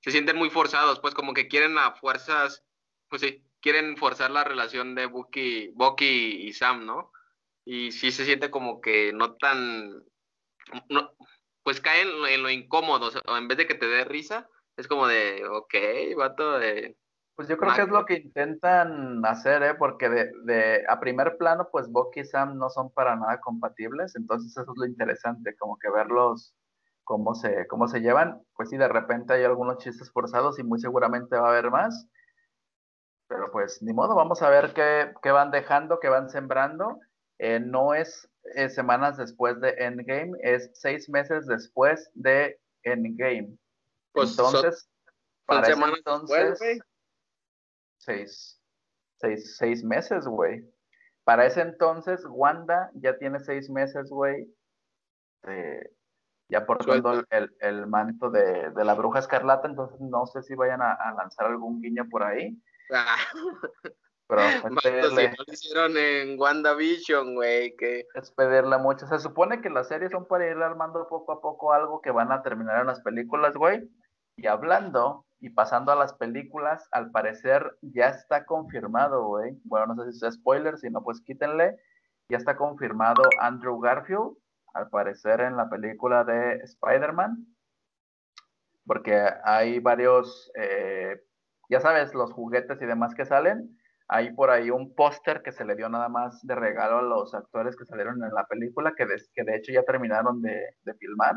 se sienten muy forzados, pues como que quieren a fuerzas, pues sí, quieren forzar la relación de Bucky, Bucky y Sam, ¿no? Y sí se siente como que no tan, no, pues caen en, lo incómodo, o en vez de que te dé risa, es como de, ok, vato de... Pues yo creo que es lo que intentan hacer, ¿eh? Porque de, de, a primer plano, pues Bucky y Sam no son para nada compatibles, entonces eso es lo interesante, como que verlos cómo se, cómo se llevan. Pues sí, de repente hay algunos chistes forzados y muy seguramente va a haber más, pero pues ni modo, vamos a ver qué, qué van dejando, qué van sembrando. Eh, no es eh, semanas después de Endgame, es seis meses después de Endgame. Pues entonces, son, para semanas entonces, después, seis, seis, seis meses, güey. Para ese entonces, Wanda ya tiene seis meses, güey, ya portando el, el, manto de, de, la bruja escarlata, entonces no sé si vayan a, a lanzar algún guiño por ahí. Ah. Pero es si no lo hicieron en WandaVision, güey, que... Es pedirle mucho. Se supone que las series son para ir armando poco a poco algo que van a terminar en las películas, güey. Y hablando y pasando a las películas, al parecer ya está confirmado, güey. Bueno, no sé si es spoiler, si no, pues quítenle. Ya está confirmado Andrew Garfield, al parecer en la película de Spider-Man. Porque hay varios, eh, ya sabes, los juguetes y demás que salen hay por ahí un póster que se le dio nada más de regalo a los actores que salieron en la película, que de, que de hecho ya terminaron de, filmar.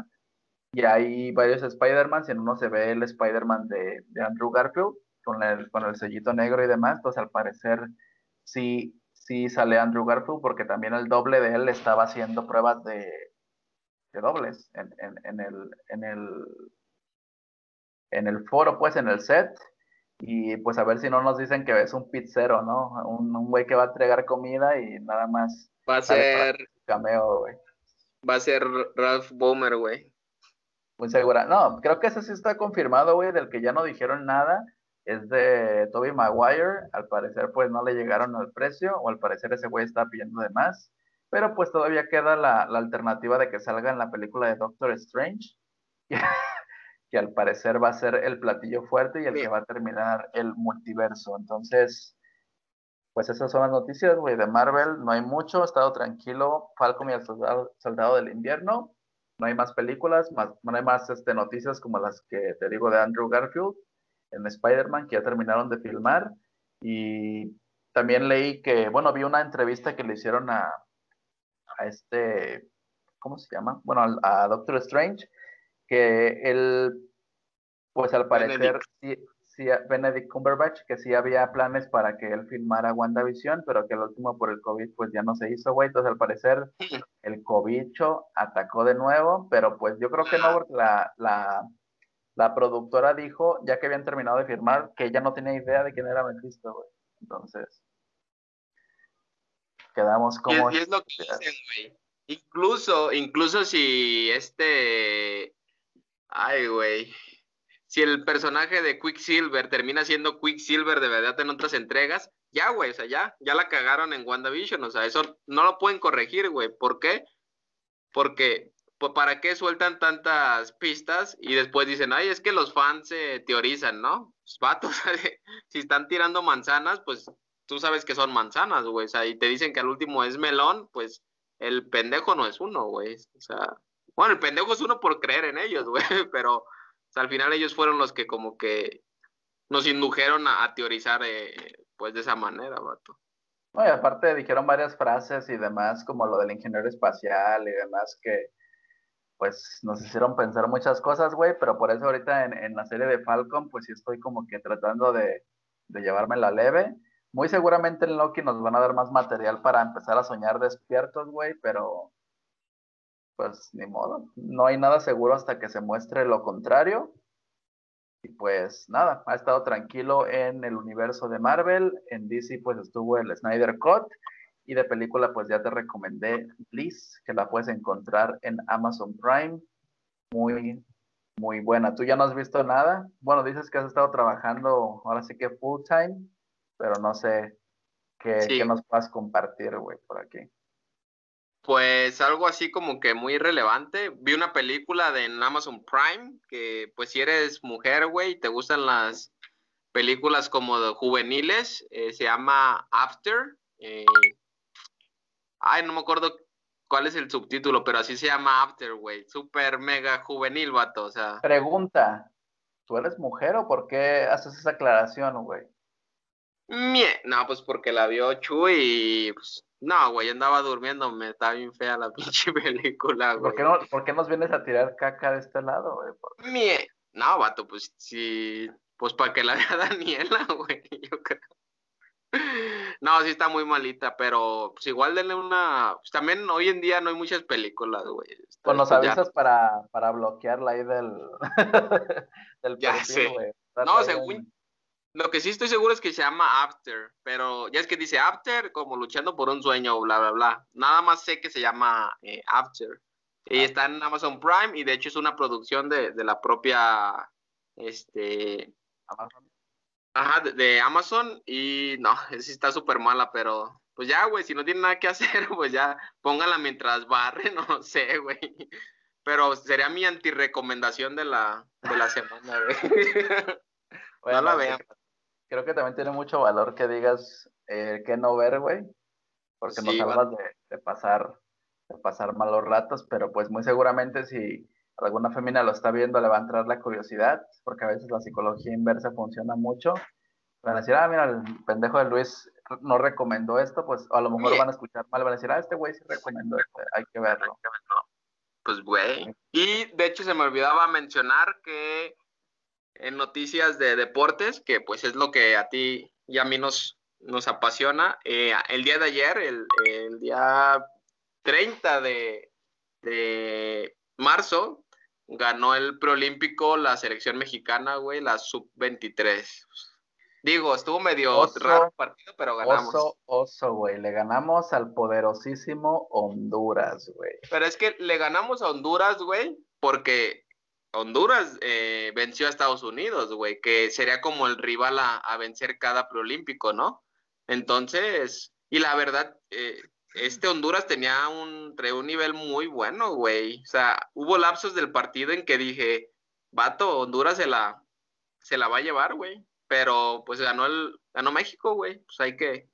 Y hay varios Spider-Man, en uno se ve el Spider-Man de, Andrew Garfield, con el, con el sellito negro y demás, pues al parecer sí, sí sale Andrew Garfield, porque también el doble de él estaba haciendo pruebas de, de dobles en, en, el, en, el, en el foro, pues en el set, y pues a ver si no nos dicen que es un pizzero, ¿no? Un, güey que va a entregar comida y nada más. Va a ser. Cameo, güey. Va a ser Ralph Bomer, güey. Muy segura. No, creo que ese sí está confirmado, güey, del que ya no dijeron nada. Es de Toby Maguire. Al parecer, pues no le llegaron al precio, o al parecer ese güey está pidiendo de más. Pero pues todavía queda la, la alternativa de que salga en la película de Doctor Strange. que al parecer va a ser el platillo fuerte y el que va a terminar el multiverso. Entonces, pues esas son las noticias, güey, de Marvel. No hay mucho, he estado tranquilo. Falcon y el soldado, del invierno. No hay más películas, más, no hay más este, noticias como las que te digo de Andrew Garfield en Spider-Man, que ya terminaron de filmar. Y también leí que, bueno, vi una entrevista que le hicieron a, a este, ¿cómo se llama? Bueno, a Doctor Strange que él, pues al parecer, sí, Benedict Cumberbatch, que sí había planes para que él filmara WandaVision, pero que el último por el COVID pues ya no se hizo, güey. Entonces al parecer el COVID atacó de nuevo, pero pues yo creo que no, porque la, la, la productora dijo, ya que habían terminado de firmar, que ella no tenía idea de quién era Mephisto, güey. Entonces, quedamos como... Y es, lo que dicen, güey. Incluso, incluso si este Ay, güey. Si el personaje de Quicksilver termina siendo Quicksilver de verdad en otras entregas, ya, güey, o sea, ya, ya la cagaron en WandaVision, o sea, eso no lo pueden corregir, güey. ¿Por qué? Porque, ¿para qué sueltan tantas pistas y después dicen, ay, es que los fans se teorizan, ¿no? Pues, vatos, si están tirando manzanas, pues tú sabes que son manzanas, güey, o sea, y te dicen que al último es melón, pues el pendejo no es uno, güey, o sea, bueno, el pendejo es uno por creer en ellos, güey, pero al final ellos fueron los que como que nos indujeron a, teorizar eh, pues de esa manera, vato. Bueno, aparte dijeron varias frases y demás, como lo del ingeniero espacial y demás, que pues nos hicieron pensar muchas cosas, güey, pero por eso ahorita en, la serie de Falcon, pues sí estoy como que tratando de, de llevarme la leve. Muy seguramente en Loki nos van a dar más material para empezar a soñar despiertos, güey, pero pues ni modo, no hay nada seguro hasta que se muestre lo contrario. Y pues nada, ha estado tranquilo en el universo de Marvel, en DC pues estuvo el Snyder Cut y de película pues ya te recomendé Bliss, que la puedes encontrar en Amazon Prime. Muy, muy buena. ¿Tú ya no has visto nada? Bueno, dices que has estado trabajando ahora sí que full time, pero no sé qué, qué nos puedas compartir, güey, por aquí. Pues algo así como que muy relevante. Vi una película de en Amazon Prime que pues si eres mujer, güey, te gustan las películas como de juveniles, eh, se llama After. Eh, ay, no me acuerdo cuál es el subtítulo, pero así se llama After, güey. Súper mega juvenil, vato, o sea. Pregunta, ¿tú eres mujer o por qué haces esa aclaración, güey? No, pues porque la vio Chu y pues no, güey, andaba durmiendo, me estaba bien fea la pinche película, güey. ¿Por qué, no, ¿Por qué nos vienes a tirar caca de este lado, güey? Mie. No, vato, pues sí, pues para que la vea Daniela, güey, yo creo. No, sí está muy malita, pero pues igual denle una... Pues también hoy en día no hay muchas películas, güey. Pues nos avisas para, para bloquearla ahí del... del ya sé. No, según, lo que sí estoy seguro es que se llama After, pero ya es que dice After como luchando por un sueño, bla, bla, bla. Nada más sé que se llama eh, After. Y está en Amazon Prime y de hecho es una producción de, la propia, este... Amazon. Ajá, de, Amazon y no, sí está súper mala, pero pues ya, güey, si no tiene nada que hacer, pues ya póngala mientras barre, no sé, güey. Pero sería mi antirecomendación de la, de la semana, güey. no la vean. Creo que también tiene mucho valor que digas eh, que no ver, güey. Porque nos hablas de, pasar de pasar malos ratos, pero pues muy seguramente si alguna femina lo está viendo le va a entrar la curiosidad, porque a veces la psicología inversa funciona mucho. Van a decir, ah, mira, el pendejo de Luis no recomendó esto, pues a lo mejor van a escuchar mal, van a decir, ah, este güey sí recomendó esto, hay que verlo. Pues güey. Y de hecho se me olvidaba mencionar que en noticias de deportes, que pues es lo que a ti y a mí nos, nos apasiona, eh, el día de ayer, el, el día 30 de, de marzo, ganó el preolímpico la selección mexicana, güey, la sub-23. Digo, estuvo medio raro el partido, pero ganamos. Oso, oso, güey. Le ganamos al poderosísimo Honduras, güey. Pero es que le ganamos a Honduras, güey, porque Honduras eh, venció a Estados Unidos, güey, que sería como el rival a, vencer cada preolímpico, ¿no? Entonces, y la verdad, eh, este Honduras tenía un, un nivel muy bueno, güey. O sea, hubo lapsos del partido en que dije, vato, Honduras se la, se la va a llevar, güey. Pero pues ganó el, ganó México, güey. Pues hay que,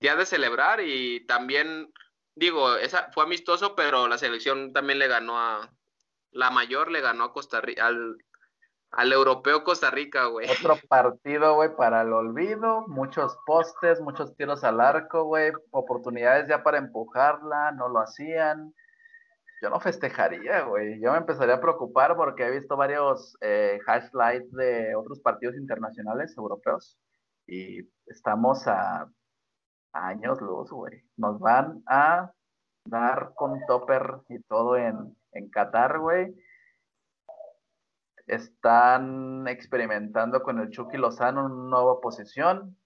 ya de celebrar y también, digo, esa fue amistoso, pero la selección también le ganó a, la mayor le ganó a Costa Rica, al, al europeo Costa Rica, güey. Otro partido, güey, para el olvido, muchos postes, muchos tiros al arco, güey, oportunidades ya para empujarla, no lo hacían. Yo no festejaría, güey. Yo me empezaría a preocupar porque he visto varios eh, highlights de otros partidos internacionales europeos y estamos a, años luz, güey. Nos van a dar con topper y todo en, en Qatar, güey están experimentando con el Chucky Lozano una nueva posición.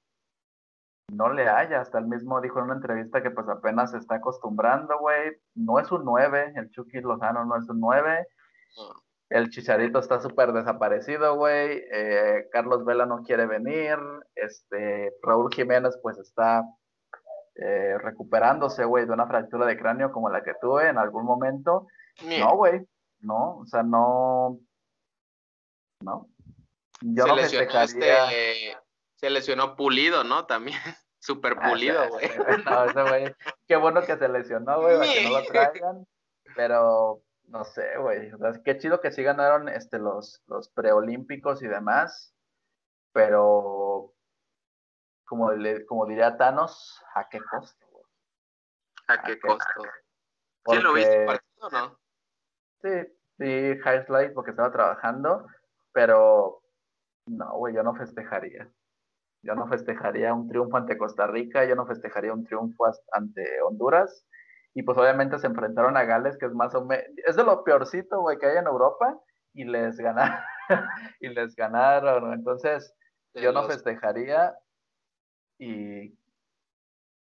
No le haya, hasta el mismo dijo en una entrevista que pues apenas se está acostumbrando, güey. No es un 9, el Chucky Lozano no es un 9. El Chicharito está súper desaparecido, güey. Eh, Carlos Vela no quiere venir. Este, Raúl Jiménez pues está eh, recuperándose, güey, de una fractura de cráneo como la que tuve en algún momento. No, güey. No, o sea, no, ¿no? Yo se lesionó este, se lesionó pulido, ¿no? También, súper ah, pulido, güey. no, ese güey, qué bueno que se lesionó, güey, para que no lo traigan, pero no sé, güey, qué chido que sí ganaron este, los, los preolímpicos y demás, pero como, le, como diría Thanos, ¿a qué costo? Güey? ¿A, qué, costo? ¿Sí lo viste partido no? Sí, sí, highlight porque estaba trabajando, pero no, güey, yo no festejaría. Yo no festejaría un triunfo ante Costa Rica, yo no festejaría un triunfo ante Honduras. Y pues obviamente se enfrentaron a Gales, que es más o menos, es de lo peorcito, güey, que hay en Europa, y les ganaron, y les ganaron. Entonces, yo no festejaría y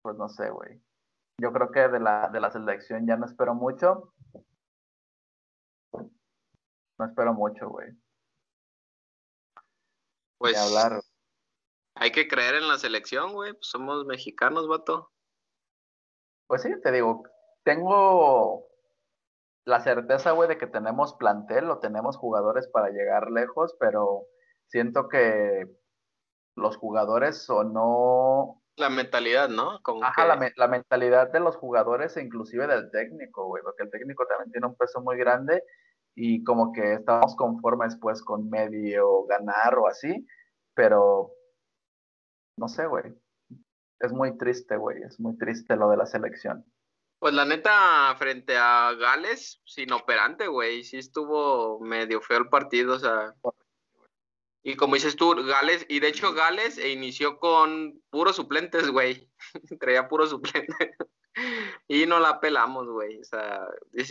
pues no sé, güey. Yo creo que de la, de la selección ya no espero mucho. No espero mucho, güey. Pues hablar. hay que creer en la selección, güey. Pues somos mexicanos, vato. Pues sí, te digo, tengo la certeza, güey, de que tenemos plantel o tenemos jugadores para llegar lejos, pero siento que los jugadores o no... La mentalidad, ¿no? Como Ajá, la, la, mentalidad de los jugadores e inclusive del técnico, güey, porque el técnico también tiene un peso muy grande y como que estábamos conformes pues con medio ganar o así, pero no sé, güey. Es muy triste, güey, es muy triste lo de la selección. Pues la neta, frente a Gales, sin operante, güey, sí estuvo medio feo el partido, o sea. Y como dices tú, Gales, y de hecho Gales inició con puros suplentes, güey. Traía puros suplentes y no la pelamos, güey. O sea,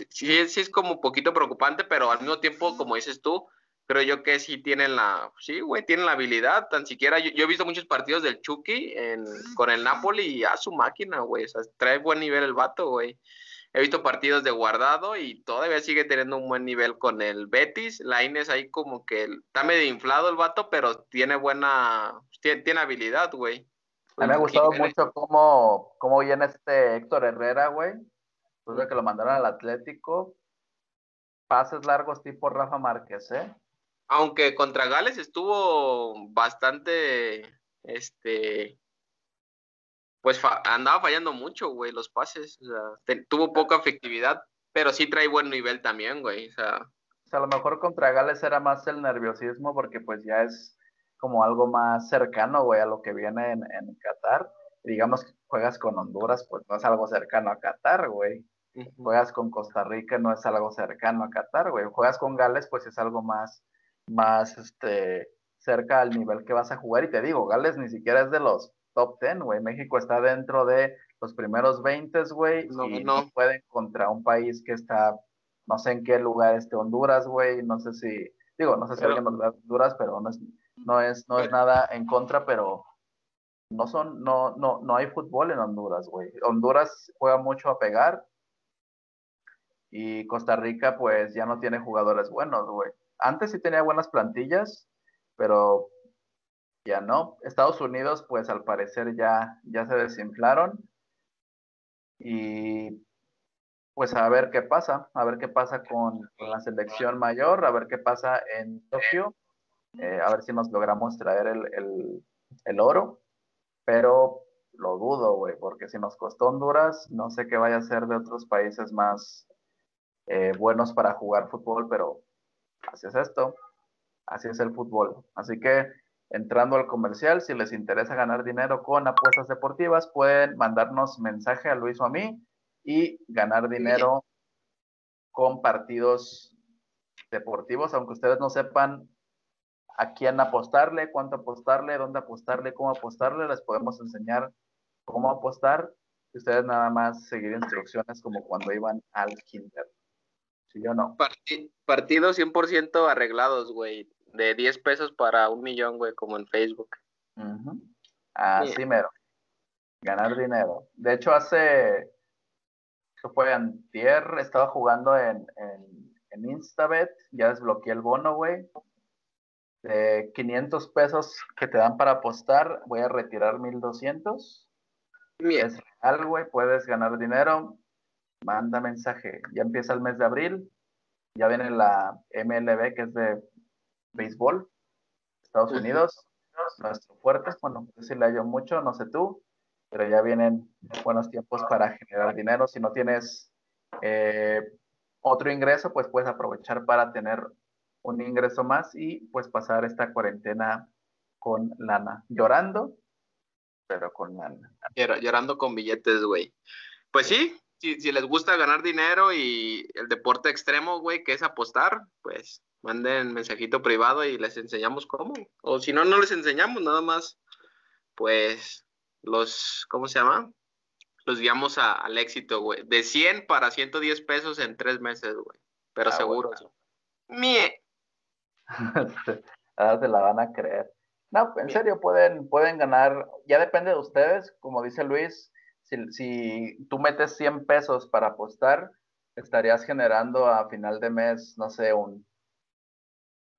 sí, es como un poquito preocupante, pero al mismo tiempo, como dices tú, creo yo que sí tienen la, sí, güey, tienen la habilidad. Tan siquiera, yo, he visto muchos partidos del Chucky con el Napoli y a su máquina, güey. O sea, trae buen nivel el vato, güey. he visto partidos de guardado y todavía sigue teniendo un buen nivel con el Betis. La Ines ahí como que está medio inflado el vato, pero tiene buena, tiene, habilidad, güey. A mí me ha gustado mucho cómo, cómo viene este Héctor Herrera, güey. Después que lo mandaron al Atlético. Pases largos tipo Rafa Márquez, ¿eh? Aunque contra Gales estuvo bastante, este, pues andaba fallando mucho, güey, los pases. O sea, tuvo poca efectividad, pero sí trae buen nivel también, güey. O sea, o sea, a lo mejor contra Gales era más el nerviosismo porque pues ya es como algo más cercano, güey, a lo que viene en, en Qatar. Digamos que juegas con Honduras, pues no es algo cercano a Qatar, güey. Juegas con Costa Rica, no es algo cercano a Qatar, güey. Juegas con Gales, pues es algo más, más, este, cerca al nivel que vas a jugar. Y te digo, Gales ni siquiera es de los top 10, güey. México está dentro de los primeros 20, güey. No, y no. pueden contra un país que está, no sé en qué lugar esté Honduras, güey. No sé si, digo, no sé si alguien nos da Honduras, pero no es, no es, no es nada en contra, pero no son, no, no, no hay fútbol en Honduras, güey. Honduras juega mucho a pegar. Y Costa Rica, pues ya no tiene jugadores buenos, güey. Antes sí tenía buenas plantillas, pero ya no. Estados Unidos, pues al parecer ya, ya se desinflaron. Y pues a ver qué pasa, a ver qué pasa con, la selección mayor, a ver qué pasa en Tokio, eh, a ver si nos logramos traer el, oro, pero lo dudo, güey, porque si nos costó Honduras, no sé qué vaya a ser de otros países más eh, buenos para jugar fútbol, pero así es esto, así es el fútbol. Así que entrando al comercial. Si les interesa ganar dinero con apuestas deportivas, pueden mandarnos mensaje a Luis o a mí y ganar dinero con partidos deportivos, aunque ustedes no sepan a quién apostarle, cuánto apostarle, dónde apostarle, cómo apostarle, les podemos enseñar cómo apostar. Y ustedes nada más seguir instrucciones como cuando iban al kinder. ¿Sí o no? Partidos 100% arreglados, güey de 10 pesos para un millón, güey, como en Facebook. Así mero. Ganar dinero. De hecho, hace, eso fue antier, estaba jugando en, en, en Instabet, ya desbloqueé el bono, güey. De 500 pesos que te dan para apostar, voy a retirar 1200. Es real, güey, puedes ganar dinero. Manda mensaje. Ya empieza el mes de abril. Ya viene la MLB, que es de béisbol, Estados Unidos, nuestro fuerte, bueno, no sé si le hallo mucho, no sé tú, pero ya vienen buenos tiempos para generar dinero. Si no tienes eh, otro ingreso, pues puedes aprovechar para tener un ingreso más y pues pasar esta cuarentena con lana, llorando, pero con lana. Llorando con billetes, güey. Pues sí, si, si les gusta ganar dinero y el deporte extremo, güey, que es apostar, pues manden mensajito privado y les enseñamos cómo. O si no, no les enseñamos, nada más, pues, los, ¿cómo se llama? Los guiamos al éxito, güey. De 100 para 110 pesos en tres meses, güey. Pero ah, seguro. Mie. Ahora se la van a creer. No, en serio, pueden, pueden ganar. Ya depende de ustedes. Como dice Luis, si, si tú metes 100 pesos para apostar, estarías generando a final de mes, no sé, un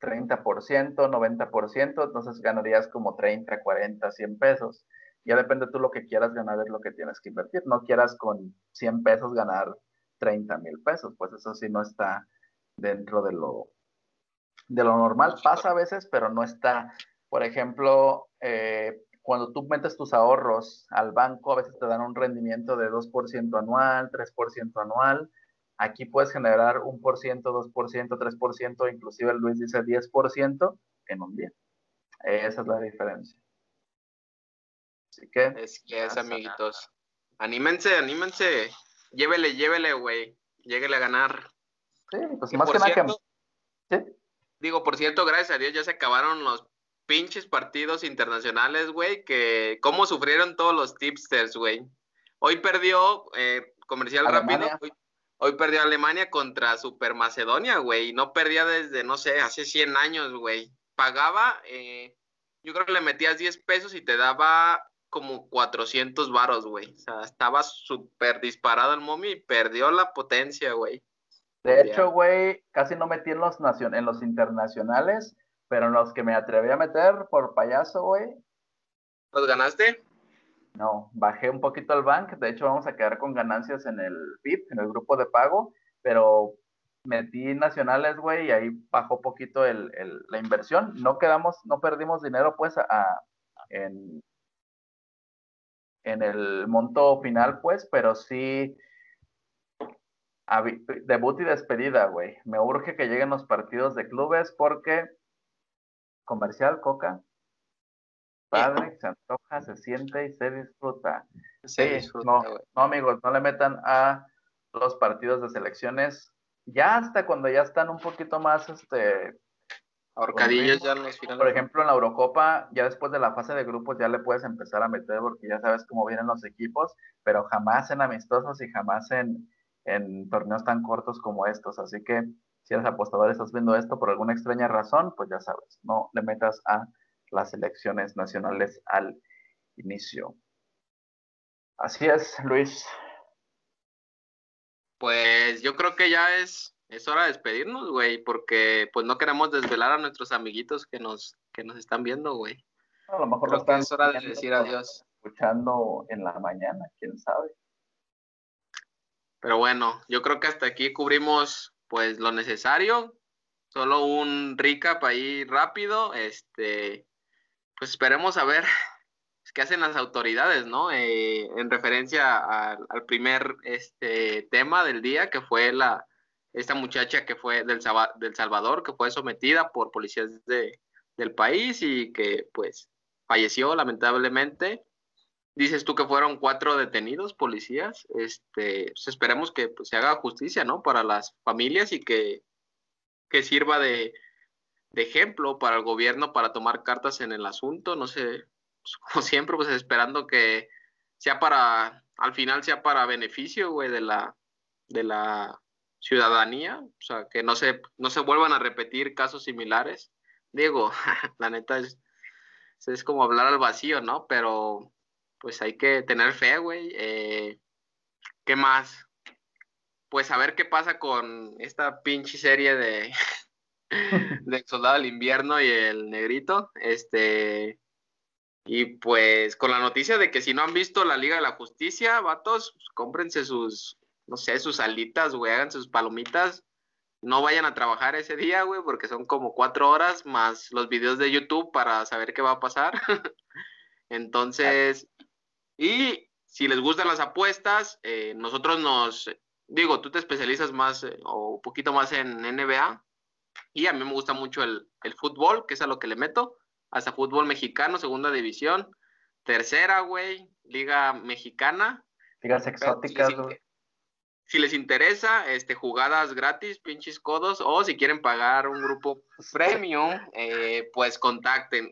30%, 90%, entonces ganarías como 30, 40, 100 pesos. Ya depende tú lo que quieras ganar, es lo que tienes que invertir. No quieras con 100 pesos ganar 30 mil pesos, pues eso sí no está dentro de lo, de lo normal. Pasa a veces, pero no está. Por ejemplo, eh, cuando tú metes tus ahorros al banco, a veces te dan un rendimiento de 2% anual, 3% anual, Aquí puedes generar un por ciento, dos por ciento, tres por ciento, inclusive Luis dice 10% en un día. Esa es la diferencia. Así que. Es que es, amiguitos. Anímense, anímense. Llévele, llévele, güey. Lléguele a ganar. Sí, pues más que nada ¿Sí? Digo, por cierto, gracias a Dios ya se acabaron los pinches partidos internacionales, güey, que cómo sufrieron todos los tipsters, güey. Hoy perdió, eh, comercial rápido, Hoy perdió Alemania contra Super Macedonia, güey. No perdía desde, no sé, hace 100 años, güey. Pagaba, eh, yo creo que le metías 10 pesos y te daba como 400 varos, güey. O sea, estaba súper disparado el mommy y perdió la potencia, güey. De hecho, güey, casi no metí en los, en los internacionales, pero en los que me atreví a meter por payaso, güey. ¿Los ganaste? No, bajé un poquito el bank. De hecho, vamos a quedar con ganancias en el VIP, en el grupo de pago, pero metí nacionales, güey, y ahí bajó poquito el, la inversión. No quedamos, no perdimos dinero, pues, a, en, en el monto final, pues, pero sí debut y despedida, güey. Me urge que lleguen los partidos de clubes porque comercial, Coca. Padre, se antoja, se siente y se disfruta. sí, no, no, amigos, no le metan a los partidos de selecciones. Ya hasta cuando ya están un poquito más, este... Ahorcadillos ya en los finales. Por ejemplo, en la Eurocopa, ya después de la fase de grupos ya le puedes empezar a meter porque ya sabes cómo vienen los equipos, pero jamás en amistosos y jamás en, en torneos tan cortos como estos. Así que si eres apostador y estás viendo esto por alguna extraña razón, pues ya sabes, no le metas a las elecciones nacionales al inicio. Así es, Luis. Pues yo creo que ya es, es hora de despedirnos, güey, porque pues no queremos desvelar a nuestros amiguitos que nos, que nos están viendo, güey. A lo mejor están es hora de decir adiós. Escuchando en la mañana, quién sabe. Pero bueno, yo creo que hasta aquí cubrimos pues lo necesario. Solo un recap ahí rápido. Este, pues esperemos a ver qué hacen las autoridades, ¿no? Eh, en referencia al primer este, tema del día, que fue la, esta muchacha que fue del, del Salvador, que fue sometida por policías de, del país y que pues falleció lamentablemente. Dices tú que fueron cuatro detenidos policías. Este, pues esperemos que pues, se haga justicia, ¿no? Para las familias y que, que sirva de, de, ejemplo para el gobierno para tomar cartas en el asunto. No sé, pues, como siempre, pues esperando que sea para, al final sea para beneficio, güey, de la, de la ciudadanía. O sea, que no se, no se vuelvan a repetir casos similares. Digo, la neta es, es como hablar al vacío, ¿no? Pero pues hay que tener fe, güey. Eh, ¿Qué más? Pues a ver qué pasa con esta pinche serie de, de Soldado del Invierno y el Negrito. Este. Y pues con la noticia de que si no han visto la Liga de la Justicia, vatos, pues, cómprense sus, no sé, sus alitas, güey, hagan sus palomitas. No vayan a trabajar ese día, güey, porque son como cuatro horas más los videos de YouTube para saber qué va a pasar. Entonces, y si les gustan las apuestas, eh, nosotros nos, digo, tú te especializas más eh, o un poquito más en NBA y a mí me gusta mucho el, fútbol, que es a lo que le meto, hasta fútbol mexicano, segunda división, tercera, güey, liga mexicana. Ligas exóticas, güey. Si, les interesa, este, jugadas gratis, pinches codos, o si quieren pagar un grupo premium, eh, pues contacten,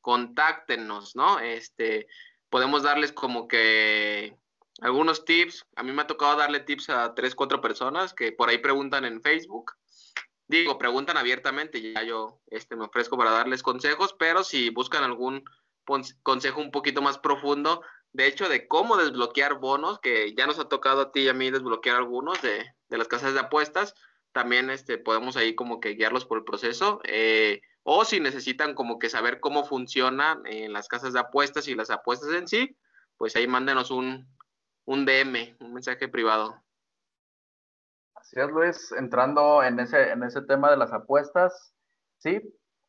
contáctenos, ¿no? Este, podemos darles como que algunos tips. A mí me ha tocado darle tips a tres, cuatro personas que por ahí preguntan en Facebook. Digo, preguntan abiertamente, ya yo este, me ofrezco para darles consejos, pero si buscan algún consejo un poquito más profundo, de hecho, de cómo desbloquear bonos, que ya nos ha tocado a ti y a mí desbloquear algunos de, de las casas de apuestas, también este, podemos ahí como que guiarlos por el proceso. Eh, o si necesitan como que saber cómo funcionan en las casas de apuestas y las apuestas en sí, pues ahí mándenos un, un DM, un mensaje privado. Así es, Luis, entrando en ese, en ese tema de las apuestas, sí,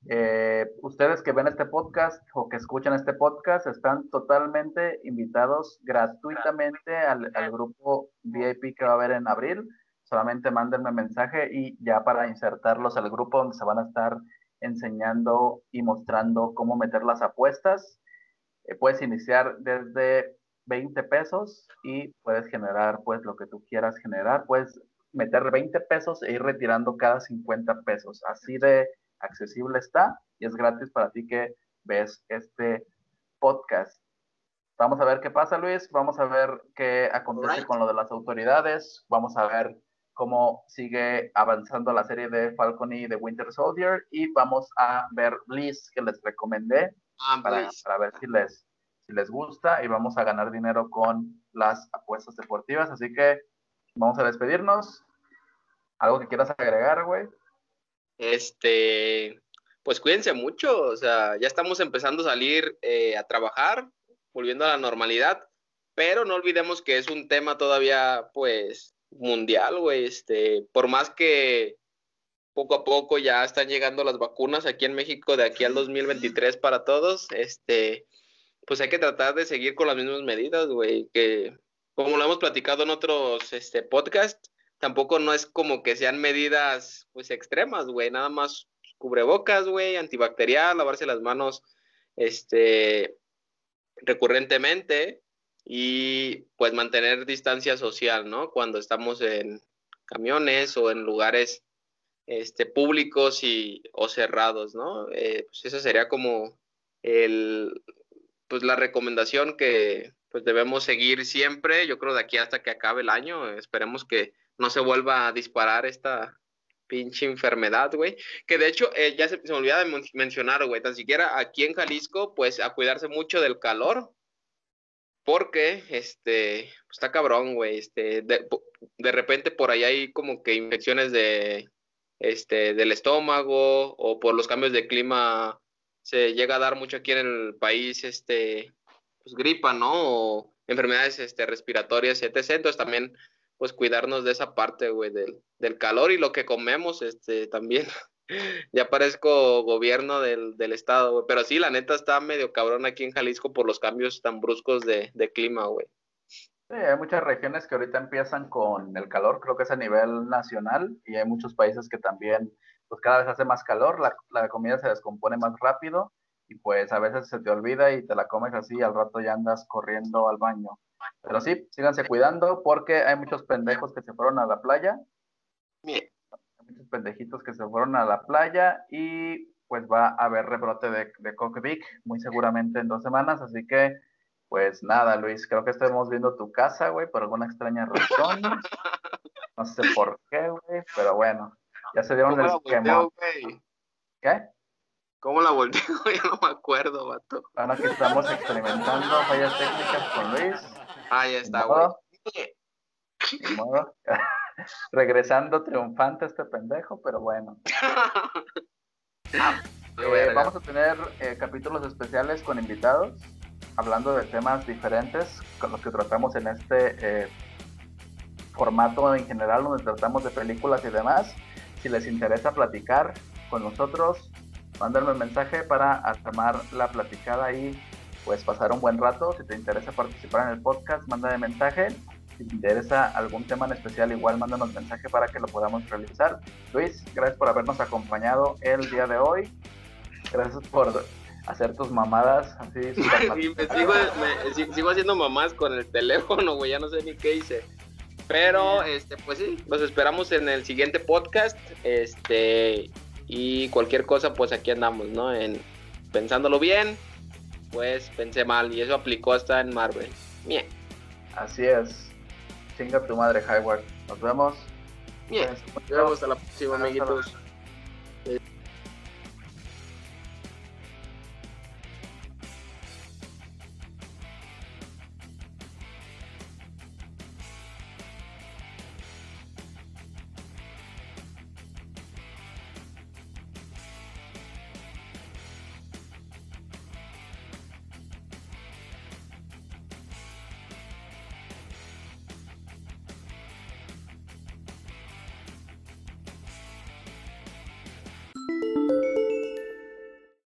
eh, ustedes que ven este podcast o que escuchan este podcast están totalmente invitados gratuitamente al, al grupo VIP que va a haber en abril. Solamente mándenme mensaje y ya para insertarlos al grupo donde se van a estar enseñando y mostrando cómo meter las apuestas. Eh, puedes iniciar desde 20 pesos y puedes generar pues lo que tú quieras generar. Puedes meter 20 pesos e ir retirando cada 50 pesos. Así de accesible está y es gratis para ti que ves este podcast. Vamos a ver qué pasa, Luis. Vamos a ver qué acontece con lo de las autoridades. Vamos a ver cómo sigue avanzando la serie de Falcon y de Winter Soldier y vamos a ver Bliss que les recomendé ah, para, ver si les, si les gusta y vamos a ganar dinero con las apuestas deportivas. Así que vamos a despedirnos. ¿Algo que quieras agregar, güey? Este, pues cuídense mucho, o sea, ya estamos empezando a salir eh, a trabajar, volviendo a la normalidad, pero no olvidemos que es un tema todavía, pues, mundial, güey, este, por más que poco a poco ya están llegando las vacunas aquí en México de aquí al 2023 para todos, este, pues hay que tratar de seguir con las mismas medidas, güey, que como lo hemos platicado en otros este, podcasts, tampoco no es como que sean medidas pues extremas, güey, nada más cubrebocas, güey, antibacterial, lavarse las manos este recurrentemente y pues mantener distancia social, ¿no? Cuando estamos en camiones o en lugares este, públicos y, o cerrados, ¿no? Eh, pues esa sería como el, pues la recomendación que pues debemos seguir siempre, yo creo de aquí hasta que acabe el año, esperemos que no se vuelva a disparar esta pinche enfermedad, güey, que de hecho eh, ya se, me olvidaba de mencionar, güey, tan siquiera aquí en Jalisco, pues a cuidarse mucho del calor, porque, este, está cabrón, güey, este, de, de repente por ahí hay como que infecciones de, este, del estómago o por los cambios de clima se llega a dar mucho aquí en el país, este, pues gripa, ¿no? O enfermedades este, respiratorias, etc. Entonces también, pues cuidarnos de esa parte, güey, del, del calor y lo que comemos, este, también. ya parezco gobierno del, del estado, güey. Pero sí, la neta está medio cabrón aquí en Jalisco por los cambios tan bruscos de, de clima, güey. Sí, hay muchas regiones que ahorita empiezan con el calor, creo que es a nivel nacional, y hay muchos países que también, pues cada vez hace más calor, la, la comida se descompone más rápido, y pues a veces se te olvida y te la comes así, al rato ya andas corriendo al baño. Pero sí, síganse cuidando porque hay muchos pendejos que se fueron a la playa. Hay pendejitos que se fueron a la playa y pues va a haber rebrote de, de Cockpit muy seguramente en dos semanas. Así que, pues nada, Luis, creo que estamos viendo tu casa, güey, por alguna extraña razón. No sé por qué, güey, pero bueno, ya se dieron el esquema. ¿Qué? ¿Cómo la volteo? ya no me acuerdo, vato. Ahora que estamos experimentando fallas técnicas con Luis. Ah, ya está, güey. Regresando triunfante este pendejo, pero bueno. Eh, vamos a tener eh, capítulos especiales con invitados, hablando de temas diferentes con los que tratamos en este eh, formato en general, donde tratamos de películas y demás. Si les interesa platicar con nosotros, mándenme un mensaje para armar la platicada y pues pasar un buen rato. Si te interesa participar en el podcast, mándame mensaje. Si te interesa algún tema en especial, igual mándanos mensaje para que lo podamos realizar. Luis, gracias por habernos acompañado el día de hoy. Gracias por hacer tus mamadas así. sigo, haciendo mamás con el teléfono, güey, ya no sé ni qué hice. Pero, este, pues sí, los esperamos en el siguiente podcast. Este, y cualquier cosa, pues aquí andamos, ¿no? En pensándolo bien, pues pensé mal y eso aplicó hasta en Marvel. Bien. Así es. Chinga tu madre, Hayward. Nos vemos. Bien. Nos vemos hasta la próxima, amiguitos.